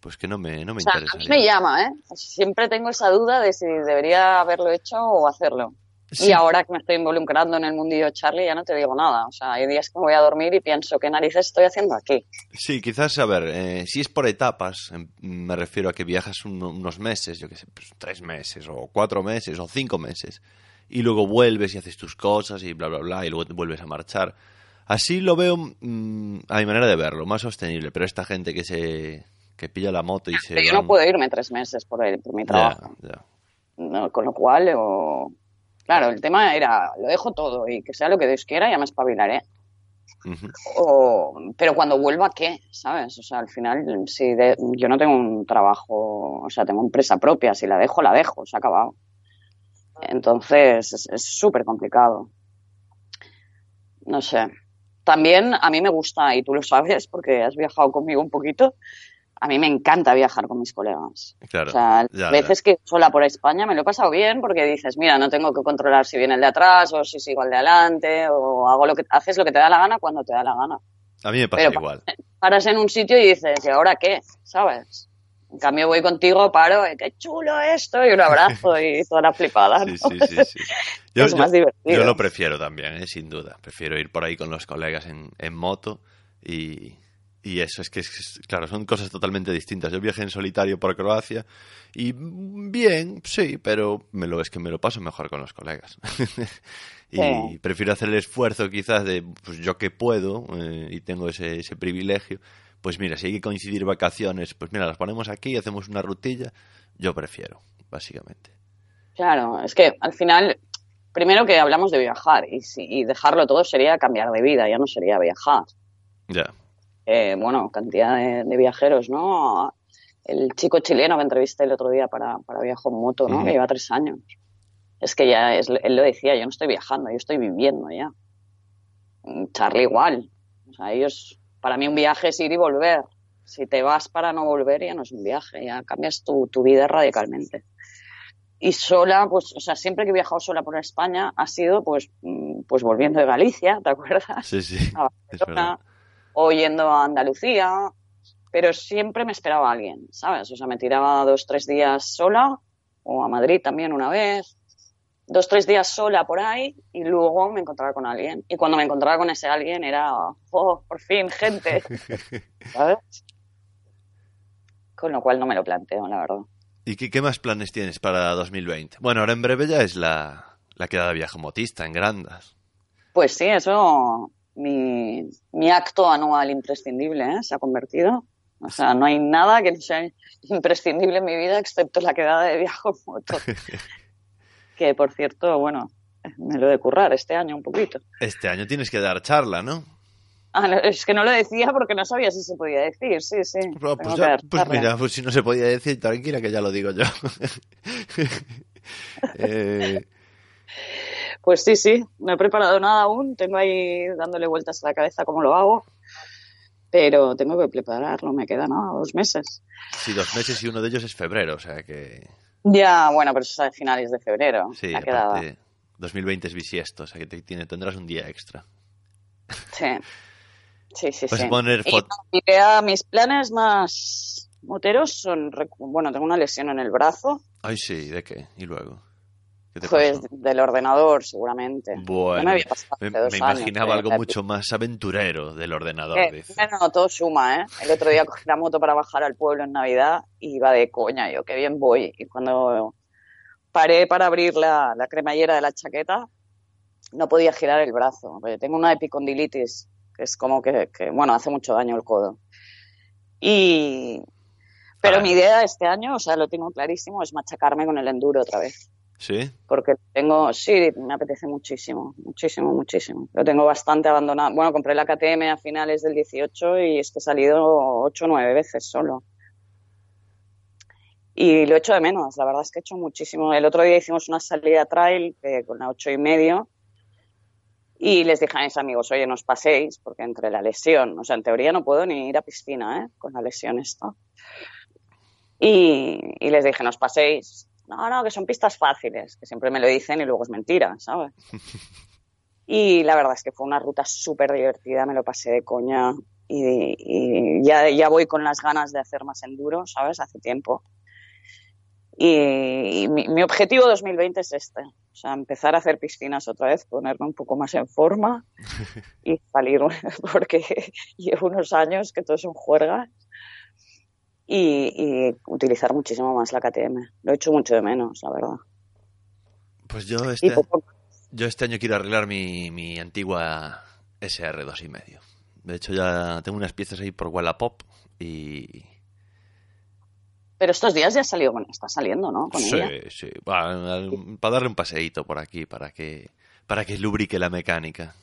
pues que no me, no me O sea, a mí interesa. me llama, ¿eh? Siempre tengo esa duda de si debería haberlo hecho o hacerlo. Sí. Y ahora que me estoy involucrando en el mundillo Charlie, ya no te digo nada. O sea, hay días que me voy a dormir y pienso, ¿qué narices estoy haciendo aquí? Sí, quizás, a ver, eh, si es por etapas, em, me refiero a que viajas un- unos meses, yo qué sé, pues, tres meses, o cuatro meses, o cinco meses, y luego vuelves y haces tus cosas y bla, bla, bla, y luego te vuelves a marchar. Así lo veo, mm, a mi manera de verlo, más sostenible, pero esta gente que se que pilla la moto y se... Pero yo no van- puedo irme tres meses por, el- por mi Ya, trabajo. ya. ¿no? Con lo cual, o... claro, el tema era, lo dejo todo y que sea lo que Dios quiera, ya me espabilaré. O, pero cuando vuelva, ¿qué? ¿Sabes? O sea, al final, si de- yo no tengo un trabajo, o sea, tengo empresa propia, si la dejo, la dejo, se ha acabado. Entonces, es- es súper complicado. No sé. También a mí me gusta, y tú lo sabes porque has viajado conmigo un poquito, a mí me encanta viajar con mis colegas. Claro, O sea, ya, veces que sola por España me lo he pasado bien porque dices, mira, no tengo que controlar si viene el de atrás o si sigo el de adelante o hago lo que haces lo que te da la gana cuando te da la gana. A mí me pasa Pero- igual. Paras en un sitio y dices, ¿y ahora qué? ¿Sabes? En cambio voy contigo, paro, y qué chulo esto y un abrazo y toda la flipada. ¿no? Sí, sí, sí. Yo, Es yo- más divertido. yo lo prefiero también, ¿eh? sin duda. Prefiero ir por ahí con los colegas en, en moto y, y eso es que, es- claro, son cosas totalmente distintas. Yo viajé en solitario por Croacia y bien, sí, pero me lo, es que me lo paso mejor con los colegas. y Sí. prefiero hacer el esfuerzo quizás de, pues yo que puedo eh, y tengo ese, ese privilegio, pues mira, si hay que coincidir vacaciones, pues mira, las ponemos aquí, hacemos una rutilla, yo prefiero, básicamente. Claro, es que al final, primero que hablamos de viajar y, si- y dejarlo todo sería cambiar de vida, ya no sería viajar. Ya. Eh, bueno, cantidad de, de viajeros, ¿no? El chico chileno que entrevisté el otro día para, para Viajo en Moto, ¿no? Ujú. Que lleva tres años. Es que ya, es, él lo decía, yo no estoy viajando, yo estoy viviendo ya. Mm, Charlie igual. O sea, ellos, para mí un viaje es ir y volver. Si te vas para no volver ya no es un viaje, ya cambias tu, tu vida radicalmente. Y sola, pues, o sea, siempre que he viajado sola por España ha sido, pues, mm, pues volviendo de Galicia, ¿te acuerdas? Sí, sí, a es Barcelona, verdad. O yendo a Andalucía, pero siempre me esperaba alguien, ¿sabes? O sea, me tiraba dos, tres días sola, o a Madrid también una vez, dos, tres días sola por ahí, y luego me encontraba con alguien. Y cuando me encontraba con ese alguien era, oh, por fin, gente, ¿sabes? Con lo cual no me lo planteo, la verdad. ¿Y qué, qué más planes tienes para 2020? Bueno, ahora en breve ya es la, la quedada viaje motista en Grandas. Pues sí, eso, mi, mi acto anual imprescindible, ¿eh? Se ha convertido. O sea, no hay nada que no sea imprescindible en mi vida excepto la quedada de viaje en moto. que, por cierto, bueno, me lo he de currar este año un poquito. Este año tienes que dar charla, ¿no? Ah, no, es que no lo decía porque no sabía si se podía decir, sí, sí. Pues, pues ya- pues mira, pues si no se podía decir, tranquila que ya lo digo yo. Eh, Pues sí, sí, no he preparado nada aún, tengo ahí dándole vueltas a la cabeza cómo lo hago, pero tengo que prepararlo, me quedan nada, dos meses. sí, dos meses y uno de ellos es febrero, o sea que Ya, bueno, pero eso es a finales de febrero. sí, aparte 2020 es bisiesto, o sea que te tendrás un día extra. Sí, sí, sí. Sí. poner Y foto. mi idea- mis planes más moteros son, bueno, tengo una lesión en el brazo, Ay, sí, ¿de qué? ¿Y luego? ¿Qué te pues del ordenador seguramente. Bueno, me había pasado me, hace dos me años, imaginaba eh, algo la- mucho más aventurero del ordenador. Eh, dice. bueno, todo suma, ¿eh? El otro día cogí la moto para bajar al pueblo en Navidad y iba de coña, yo, qué bien voy. Y cuando paré para abrir la, la cremallera de la chaqueta, no podía girar el brazo. Tengo una epicondilitis, que es como que, que, bueno, hace mucho daño el codo. Y Pero Ah. mi idea este año, o sea, lo tengo clarísimo, es machacarme con el enduro otra vez. ¿Sí? Porque tengo, sí, me apetece muchísimo, muchísimo, muchísimo. Lo tengo bastante abandonado. Bueno, compré la KTM a finales del 18 y es que he salido 8 o 9 veces solo. Y lo echo de menos, la verdad es que he hecho muchísimo. El otro día hicimos una salida trail con la ocho y medio y les dije a mis amigos, oye, no os paséis, porque entre la lesión, o sea, en teoría no puedo ni ir a piscina, ¿eh? Con la lesión esta. Y, y les dije, no os paséis. No, no, que son pistas fáciles, que siempre me lo dicen y luego es mentira, ¿sabes? Y la verdad es que fue una ruta súper divertida, me lo pasé de coña y, y ya, ya voy con las ganas de hacer más enduro, ¿sabes? Hace tiempo. Y, y mi, mi objetivo 2020 es este, o sea, empezar a hacer piscinas otra vez, ponerme un poco más en forma y salir, porque llevo unos años que todo son juergas y, y utilizar muchísimo más la KTM. Lo he hecho mucho de menos, la verdad. Pues yo Y este, poco- yo este año quiero arreglar mi, mi antigua SR 2,5. De hecho, ya tengo unas piezas ahí por Wallapop y... Pero estos días ya salió, con- está saliendo, ¿no? Con Sí, ella. sí. Para darle un paseíto por aquí, para que, para que lubrique la mecánica.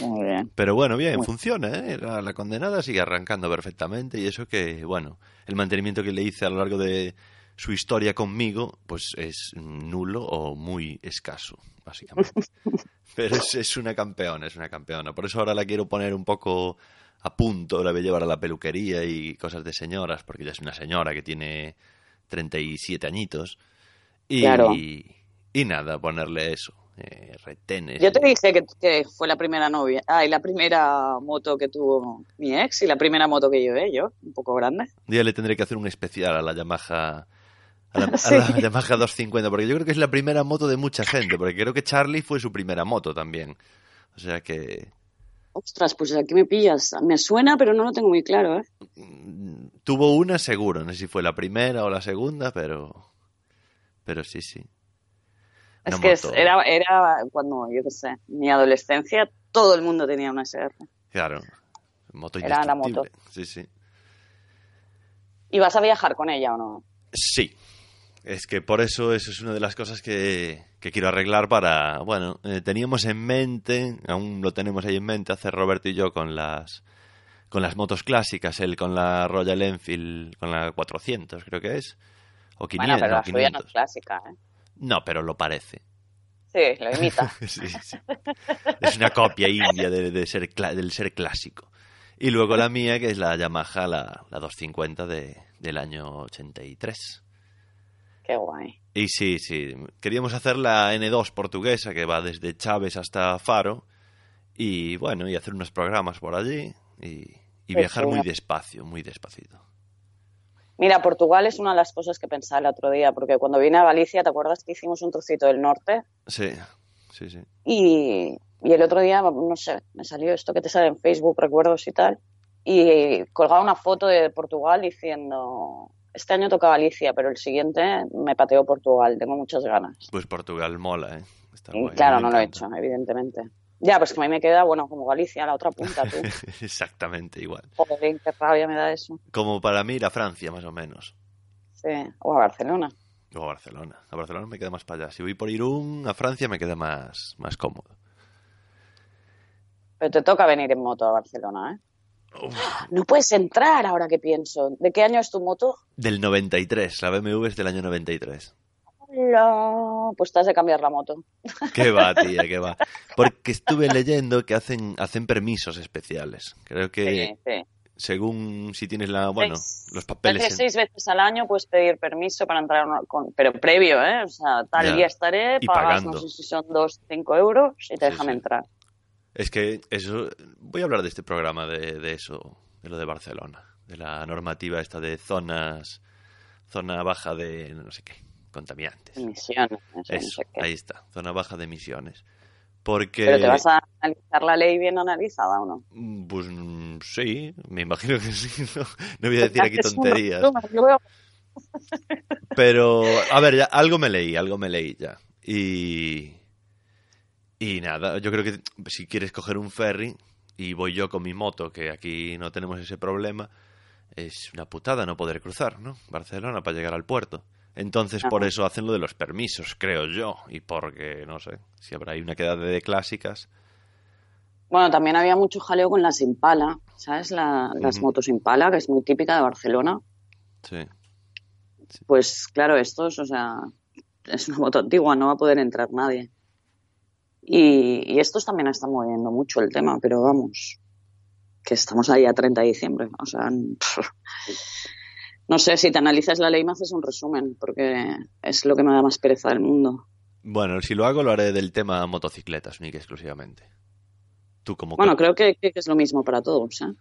Muy bien. Pero bueno, bien, Muy- funciona, ¿eh? La, la condenada sigue arrancando perfectamente y eso que, bueno, el mantenimiento que le hice a lo largo de su historia conmigo, pues es nulo o muy escaso, básicamente. Pero es, es una campeona, es una campeona. Por eso ahora la quiero poner un poco a punto, la voy a llevar a la peluquería y cosas de señoras, porque ya es una señora que tiene 37 añitos. Y, Claro. y nada, ponerle eso, eh, retenes. Yo te dije que, que fue la primera novia, ah, y la primera moto que tuvo mi ex y la primera moto que llevé yo, un poco grande. Un día le tendré que hacer un especial a la Yamaha a la, a la Yamaha 250, porque yo creo que es la primera moto de mucha gente, porque creo que Charlie fue su primera moto también. O sea que Ostras, pues aquí me pillas. Me suena, pero no lo tengo muy claro, ¿eh? mm, tuvo una seguro, no sé si fue la primera o la segunda, pero pero sí, sí. Es que es- era, era cuando, yo qué sé, mi adolescencia, todo el mundo tenía una SR. Claro, moto Era la moto. Sí, sí. ¿Y vas a viajar con ella o no? Sí. Es que por eso eso es una de las cosas que, que quiero arreglar para... Bueno, eh, teníamos en mente, aún lo tenemos ahí en mente, hacer Roberto y yo con las con las motos clásicas, él con la Royal Enfield, con la 400 creo que es, o 500, bueno, pero no, la suya no 500. es clásica, ¿eh? No, pero lo parece. Sí, lo imita. Sí, sí. Es una copia india de, de ser cla- del ser clásico. Y luego la mía, que es la Yamaha, la, la 250 de, del año 83. Qué guay. Y sí, sí, queríamos hacer la N2 portuguesa que va desde Chávez hasta Faro y bueno, y hacer unos programas por allí y, viajar muy despacio, muy despacito. Mira, Portugal es una de las cosas que pensaba el otro día, porque cuando vine a Galicia, ¿te acuerdas que hicimos un trocito del norte? Sí, sí, sí. Y, y el otro día, no sé, me salió esto que te sale en Facebook, recuerdos y tal, y colgaba una foto de Portugal diciendo, este año toca Galicia, pero el siguiente me pateo Portugal, tengo muchas ganas. Pues Portugal mola, ¿eh? Está Y guay, claro, no lo he hecho, evidentemente. Ya, pues que a mí me queda, bueno, como Galicia, la otra punta, tú. Exactamente igual. Joder, qué rabia me da eso. Como para mí ir a Francia, más o menos. Sí, o a Barcelona. O a Barcelona. A Barcelona me queda más para allá. Si voy por Irún, a Francia me queda más, más cómodo. Pero te toca venir en moto a Barcelona, ¿eh? Uf, No puedes entrar ahora que pienso. ¿De qué año es tu moto? del 93, la BMW es del año 93. Pues te has de cambiar la moto. ¿Qué va, tía? ¿Qué va? Porque estuve leyendo que hacen, hacen permisos especiales. Creo que Sí, sí. según si tienes la, bueno, Seis- los papeles... en- seis veces al año puedes pedir permiso para entrar, a una- con- pero previo, ¿eh? O sea, tal Ya. día estaré, Y pagas, pagando. no sé si son dos, cinco euros y te Sí, dejan entrar. Es que eso... Voy a hablar de este programa, de, de eso, de lo de Barcelona. De la normativa esta de zonas... Zona baja de no sé qué, contaminantes. Emisiones, eso, ahí está, zona baja de emisiones. Porque... Pero te vas a analizar la ley bien analizada o no. Mm, Pues mm, sí, me imagino que sí. No, no voy a decir aquí tonterías. Pero, a ver, ya, algo me leí, algo me leí ya. Y. Y nada, yo creo que si quieres coger un ferry y voy yo con mi moto, que aquí no tenemos ese problema, es una putada no poder cruzar, ¿no? Barcelona para llegar al puerto. Entonces, por eso hacen lo de los permisos, creo yo. Y porque, no sé, si habrá ahí una quedada de clásicas. Bueno, también había mucho jaleo con las Impala, ¿sabes? La- las motos Impala, que es muy típica de Barcelona. Sí. Pues claro, estos, o sea, es una moto antigua, no va a poder entrar nadie. Y, y estos también están moviendo mucho el tema, pero vamos, que estamos ahí a 30 de diciembre. O sea, no sé, si te analizas la ley me haces un resumen, porque es lo que me da más pereza del mundo. Bueno, si lo hago, lo haré del tema motocicletas, única exclusivamente. Tú como... Bueno, creo que, que es lo mismo para todos, ¿eh?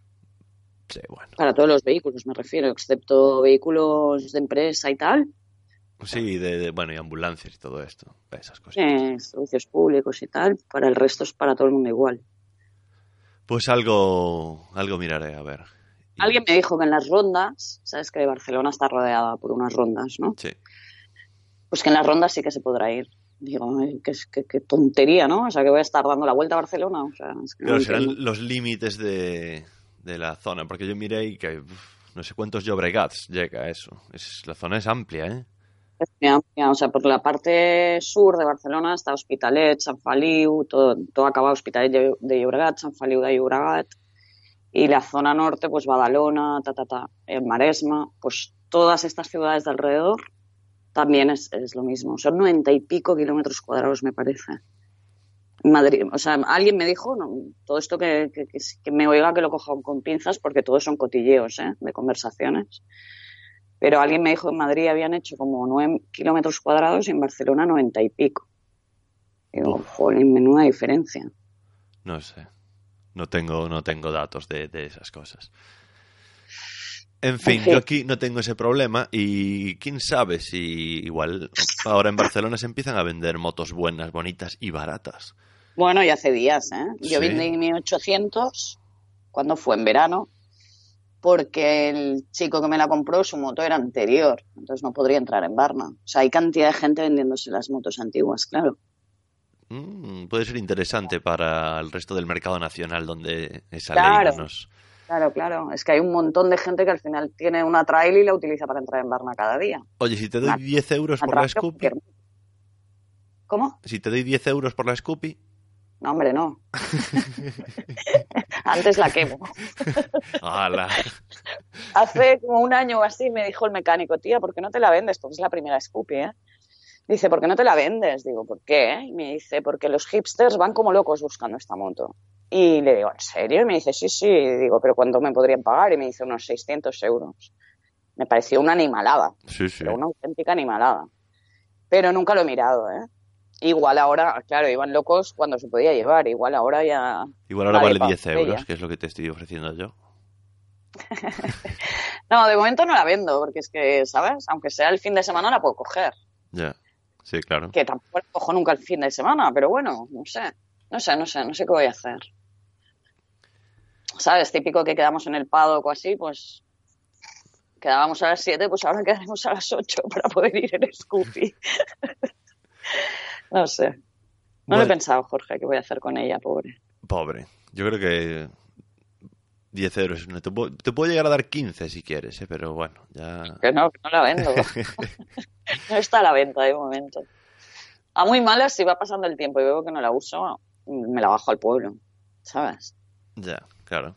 Sí, bueno. Para todos los vehículos, me refiero, excepto vehículos de empresa y tal, Sí, de, de- bueno, y ambulancias y todo esto. Esas cosas. eh, servicios públicos y tal, para el resto es para todo el mundo igual. Pues algo, algo miraré, a ver. Alguien me dijo que en las rondas, sabes que Barcelona está rodeada por unas rondas, ¿no? Sí. Pues que en las rondas sí que se podrá ir. Digo, qué, qué- qué tontería, ¿no? O sea, que voy a estar dando la vuelta a Barcelona. O sea, es que no Claro, entiendo. serán los límites de, de la zona, porque yo miré y que uf, no sé cuántos Llobregats llega a eso. Es, la zona es amplia, ¿eh? Es muy amplia. O sea, por la parte sur de Barcelona está Hospitalet, Sant Feliu, todo, todo acaba Hospitalet de, Llobregat, Sant Feliu de Llobregat. Y la zona norte, pues Badalona, ta, ta, ta, el Maresma, pues todas estas ciudades de alrededor también es, es lo mismo. Son noventa y pico kilómetros cuadrados, me parece. Madrid, o sea, alguien me dijo, no, todo esto que, que, me oiga que lo coja con pinzas, porque todos son cotilleos ¿eh? de conversaciones. Pero alguien me dijo que en Madrid habían hecho como 9 kilómetros cuadrados y en Barcelona 90 y pico. Digo, jolín, menuda diferencia. No sé. No tengo, no tengo datos de, de esas cosas. En fin, fin. yo aquí no tengo ese problema y quién sabe si igual ahora en Barcelona se empiezan a vender motos buenas, bonitas y baratas. Bueno, y hace días, ¿eh? Yo Sí. vendí mi 800 cuando fue en verano, porque el chico que me la compró, su moto era anterior, entonces no podría entrar en Barna. O sea, hay cantidad de gente vendiéndose las motos antiguas, claro. Mm, puede ser interesante para el resto del mercado nacional donde esa Claro. ley no nos... Claro, claro. Es que hay un montón de gente que al final tiene una trail y la utiliza para entrar en Barna cada día. Oye, si te doy Una- 10 euros por la Scoopy, cualquier- ¿Cómo? si te doy 10 euros por la Scoopy, No, hombre, no. Antes la quemo. ¡hala! Hace como un año o así me dijo el mecánico, tía, ¿por qué no te la vendes? Porque es la primera Scoopy, ¿eh? Dice, ¿por qué no te la vendes? Digo, ¿por qué? Y me dice, porque los hipsters van como locos buscando esta moto. Y le digo, ¿en serio? Y me dice, sí, sí. Y digo, ¿pero cuánto me podrían pagar? Y me dice, unos 600 euros. Me pareció una animalada, Sí, sí. pero una auténtica animalada. Pero nunca lo he mirado, ¿eh? Igual ahora, claro, iban locos cuando se podía llevar. Igual ahora ya Igual ahora Vale, vale pa, 10 euros, que es lo que te estoy ofreciendo yo. No, de momento no la vendo, porque es que, ¿sabes? Aunque sea el fin de semana la puedo coger. Ya. Sí, claro. Que tampoco la cojo nunca el fin de semana, pero bueno, no sé. No sé, no sé, no sé qué voy a hacer. ¿Sabes? Típico que quedamos en el paddock o así, pues quedábamos a las 7, pues ahora quedaremos a las 8 para poder ir en Scoopy. no sé. No lo he Bueno. pensado, Jorge, qué voy a hacer con ella, pobre. Pobre. Yo creo que 10 euros. Te puedo, te puedo llegar a dar 15 si quieres, ¿eh? pero bueno, ya... Que no, que no la vendo. no está a la venta de momento. A muy malas, si va pasando el tiempo y veo que no la uso, me la bajo al pueblo, ¿sabes? Ya, claro.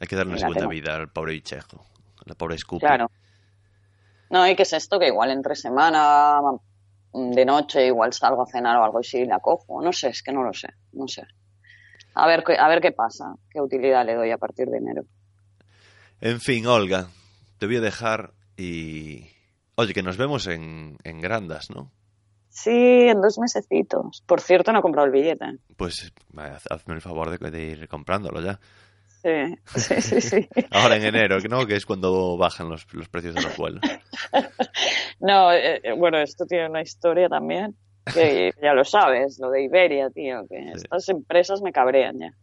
Hay que darle una segunda tengo. vida al pobre bichejo. La pobre Scoopy. Claro. No, y qué es esto, que igual entre semana, de noche, igual salgo a cenar o algo y la cojo. No sé, es que no lo sé, no sé. A ver, qué- a ver qué pasa, qué utilidad le doy a partir de enero. En fin, Olga, te voy a dejar y... Oye, que nos vemos en, en Grandas, ¿no? Sí, en dos mesecitos. Por cierto, no he comprado el billete. Pues haz- hazme el favor de, de ir comprándolo ya. Sí, sí, sí, sí. Ahora en enero, ¿no? Que es cuando bajan los, los precios de los vuelos. No, eh, eh, bueno, esto tiene una historia también, que ya lo sabes, lo de Iberia, tío, que Sí. estas empresas me cabrean ya.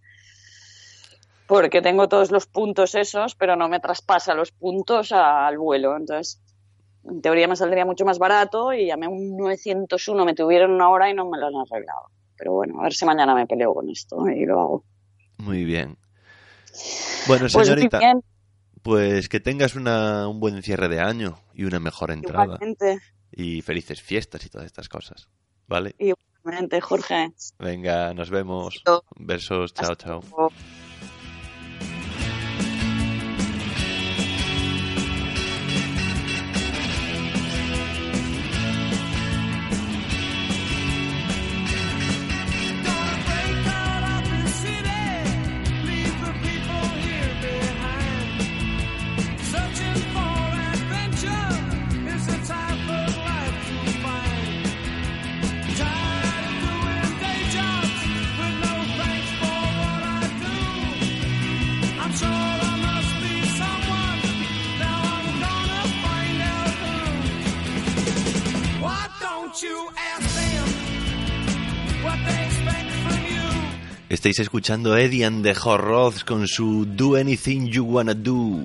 Porque tengo todos los puntos esos, pero no me traspasa los puntos al vuelo. Entonces, en teoría me saldría mucho más barato y llamé a un 901, me tuvieron una hora y no me lo han arreglado. Pero bueno, a ver si mañana me peleo con esto y lo hago. Muy bien. Bueno, Pues señorita. Pues que tengas una, un buen cierre de año y una mejor entrada. Igualmente, Y felices fiestas y todas estas cosas. ¿Vale? igualmente, Jorge. Venga, nos vemos. Besos, chao, chao. Estáis escuchando Eddie and the Horroths con su Do Anything You Wanna Do.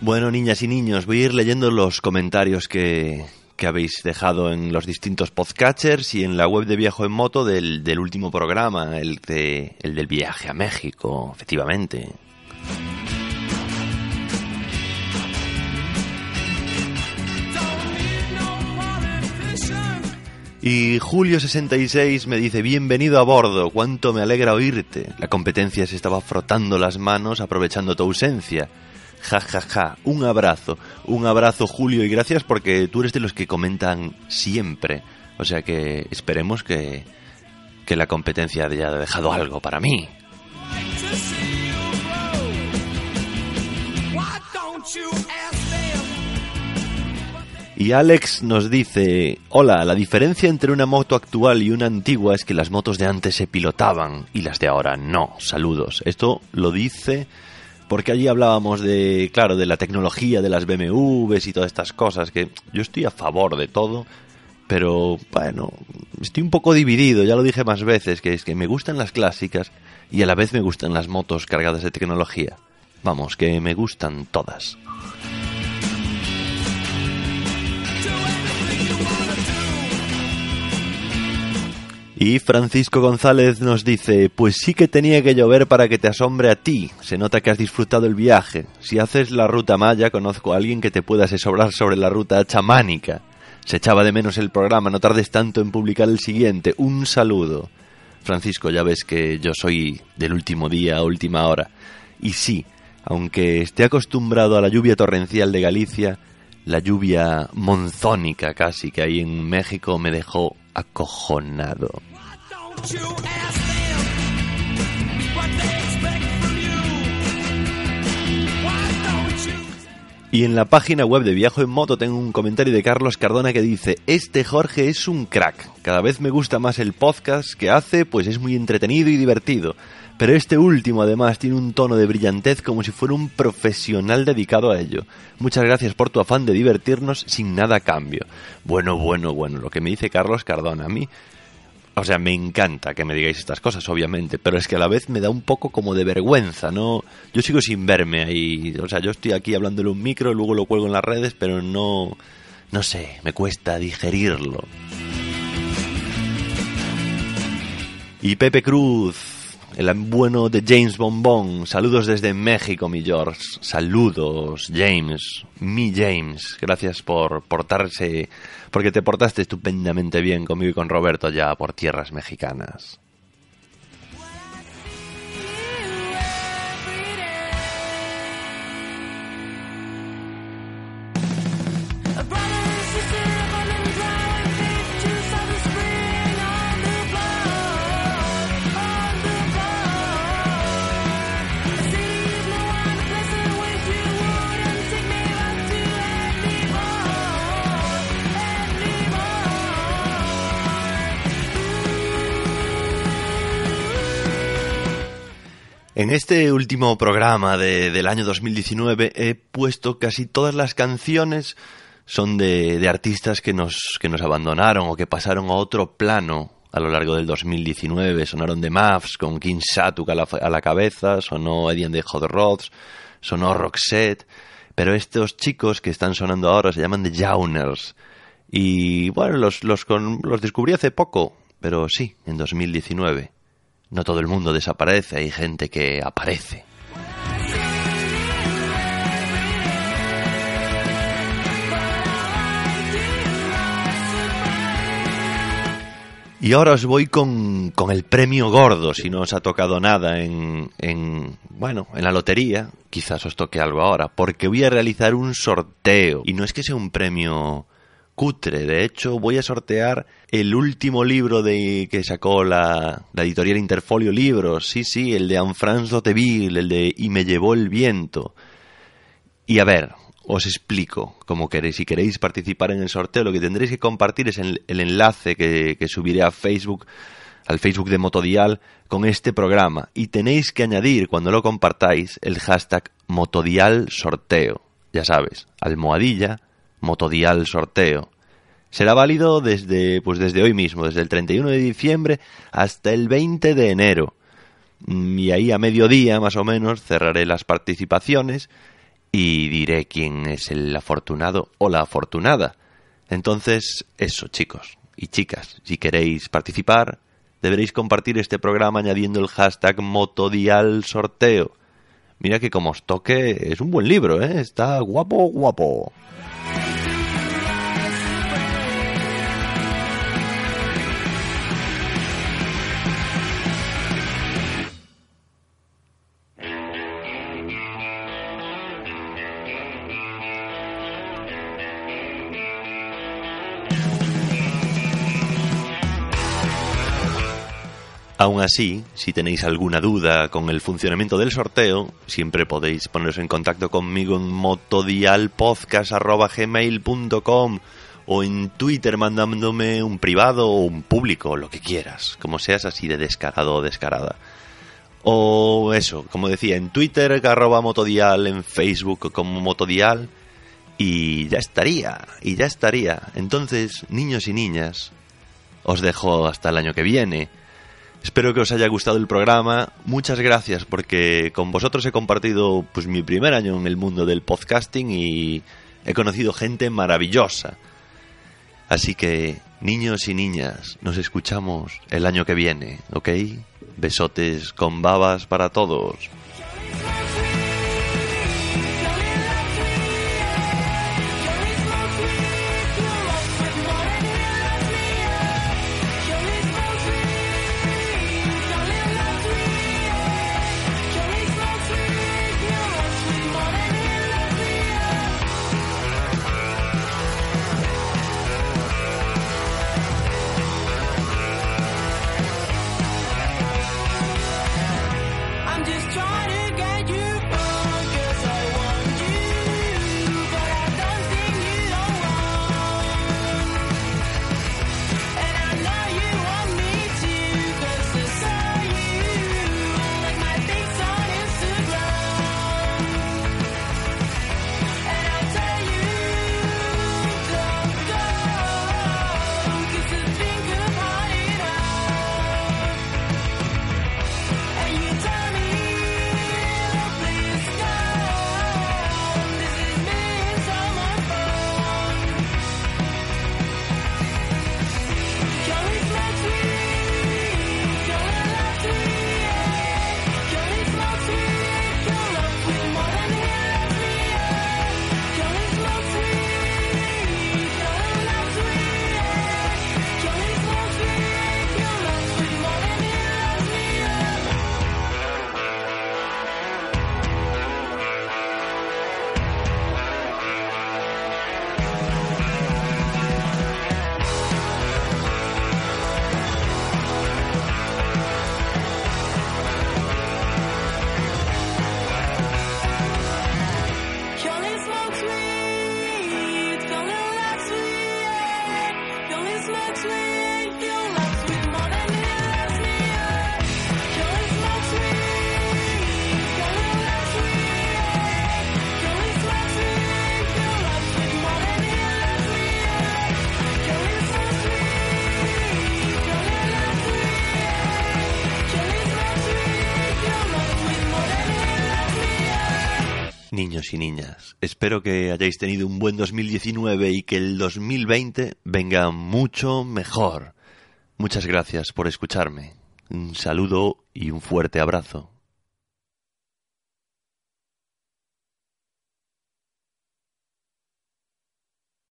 Bueno, niñas y niños, voy a ir leyendo los comentarios que, que habéis dejado en los distintos podcatchers y en la web de Viajo en Moto del, del último programa, el, de, el del viaje a México, efectivamente. Y Julio66 me dice, bienvenido a bordo, cuánto me alegra oírte. La competencia se estaba frotando las manos aprovechando tu ausencia. Ja, ja, ja, un abrazo, un abrazo Julio y gracias porque tú eres de los que comentan siempre. O sea que esperemos que, que la competencia haya dejado algo para mí. Y Alex nos dice, hola, la diferencia entre una moto actual y una antigua es que las motos de antes se pilotaban y las de ahora no. Saludos. Esto lo dice porque allí hablábamos de, claro, de la tecnología de las BMWs y todas estas cosas, que yo estoy a favor de todo, pero bueno, estoy un poco dividido, ya lo dije más veces, que es que me gustan las clásicas y a la vez me gustan las motos cargadas de tecnología. Vamos, que me gustan todas. Y Francisco González nos dice, pues sí que tenía que llover para que te asombre a ti. Se nota que has disfrutado el viaje. Si haces la ruta maya, conozco a alguien que te pueda asesorar sobre la ruta chamánica. Se echaba de menos el programa, no tardes tanto en publicar el siguiente. Un saludo. Francisco, ya ves que yo soy del último día a última hora. Y sí, aunque esté acostumbrado a la lluvia torrencial de Galicia, la lluvia monzónica casi que hay en México me dejó acojonado. Y en la página web de Viajo en Moto tengo un comentario de Carlos Cardona que dice, este Jorge es un crack, cada vez me gusta más el podcast que hace, pues es muy entretenido y divertido. Pero este último además tiene un tono de brillantez como si fuera un profesional dedicado a ello. Muchas gracias por tu afán de divertirnos sin nada a cambio. Bueno, bueno, bueno, lo que me dice Carlos Cardona a mí... O sea, me encanta que me digáis estas cosas, obviamente, pero es que a la vez me da un poco como de vergüenza, ¿no? Yo sigo sin verme ahí, o sea, yo estoy aquí hablándole un micro, luego lo cuelgo en las redes, pero no, no sé, me cuesta digerirlo. Y Pepe Cruz, el bueno de James Bombón, saludos desde México, mi George, saludos, James, mi James, gracias por portarse, porque te portaste estupendamente bien conmigo y con Roberto allá por tierras mexicanas. En este último programa de- del año 2019 he puesto casi todas las canciones son de, de artistas que nos, que nos abandonaron o que pasaron a otro plano a lo largo del 2019. Sonaron de Mavs con King Satuk a la, a la cabeza, sonó Eddie the Hot Rods, sonó Roxette. Pero estos chicos que están sonando ahora se llaman The Jauners. Y bueno, los, los, con- los descubrí hace poco, pero sí, en 2019. No todo el mundo desaparece, hay gente que aparece. Y ahora os voy con, con el premio gordo, si no os ha tocado nada en, en, bueno, en la lotería, quizás os toque algo ahora, porque voy a realizar un sorteo. Y no es que sea un premio cutre, de hecho voy a sortear el último libro de que sacó la, la editorial Interfolio Libros, sí, sí, el de Anne-France Doteville, el de Y me llevó el viento. Y a ver, os explico cómo queréis. Si queréis participar en el sorteo, lo que tendréis que compartir es el, el enlace que, que subiré a Facebook, al Facebook de Motodial, con este programa. Y tenéis que añadir, cuando lo compartáis, el hashtag Motodial Sorteo. Ya sabes, almohadilla, Motodial Sorteo. Será válido desde, pues desde hoy mismo, desde el 31 de diciembre hasta el 20 de enero. Mm, Y ahí a mediodía, más o menos, cerraré las participaciones y diré quién es el afortunado o la afortunada. Entonces, eso, chicos y chicas, si queréis participar, deberéis compartir este programa añadiendo el hashtag Motodial Sorteo. Mira que como os toque, es un buen libro, ¿eh? Está guapo, guapo. Aún así, si tenéis alguna duda con el funcionamiento del sorteo, siempre podéis poneros en contacto conmigo en motodialpodcast.gmail.com o en Twitter mandándome un privado o un público, lo que quieras, como seas así de descarado o descarada. O eso, como decía, en Twitter arroba motodial, en Facebook como motodial y ya estaría, y ya estaría. Entonces, niños y niñas, os dejo hasta el año que viene. Espero que os haya gustado el programa. Muchas gracias porque con vosotros he compartido pues mi primer año en el mundo del podcasting y he conocido gente maravillosa. Así que, niños y niñas, nos escuchamos el año que viene, ¿ok? Besotes con babas para todos. Y niñas. Espero que hayáis tenido un buen 2019 y que el 2020 venga mucho mejor. Muchas gracias por escucharme. Un saludo y un fuerte abrazo.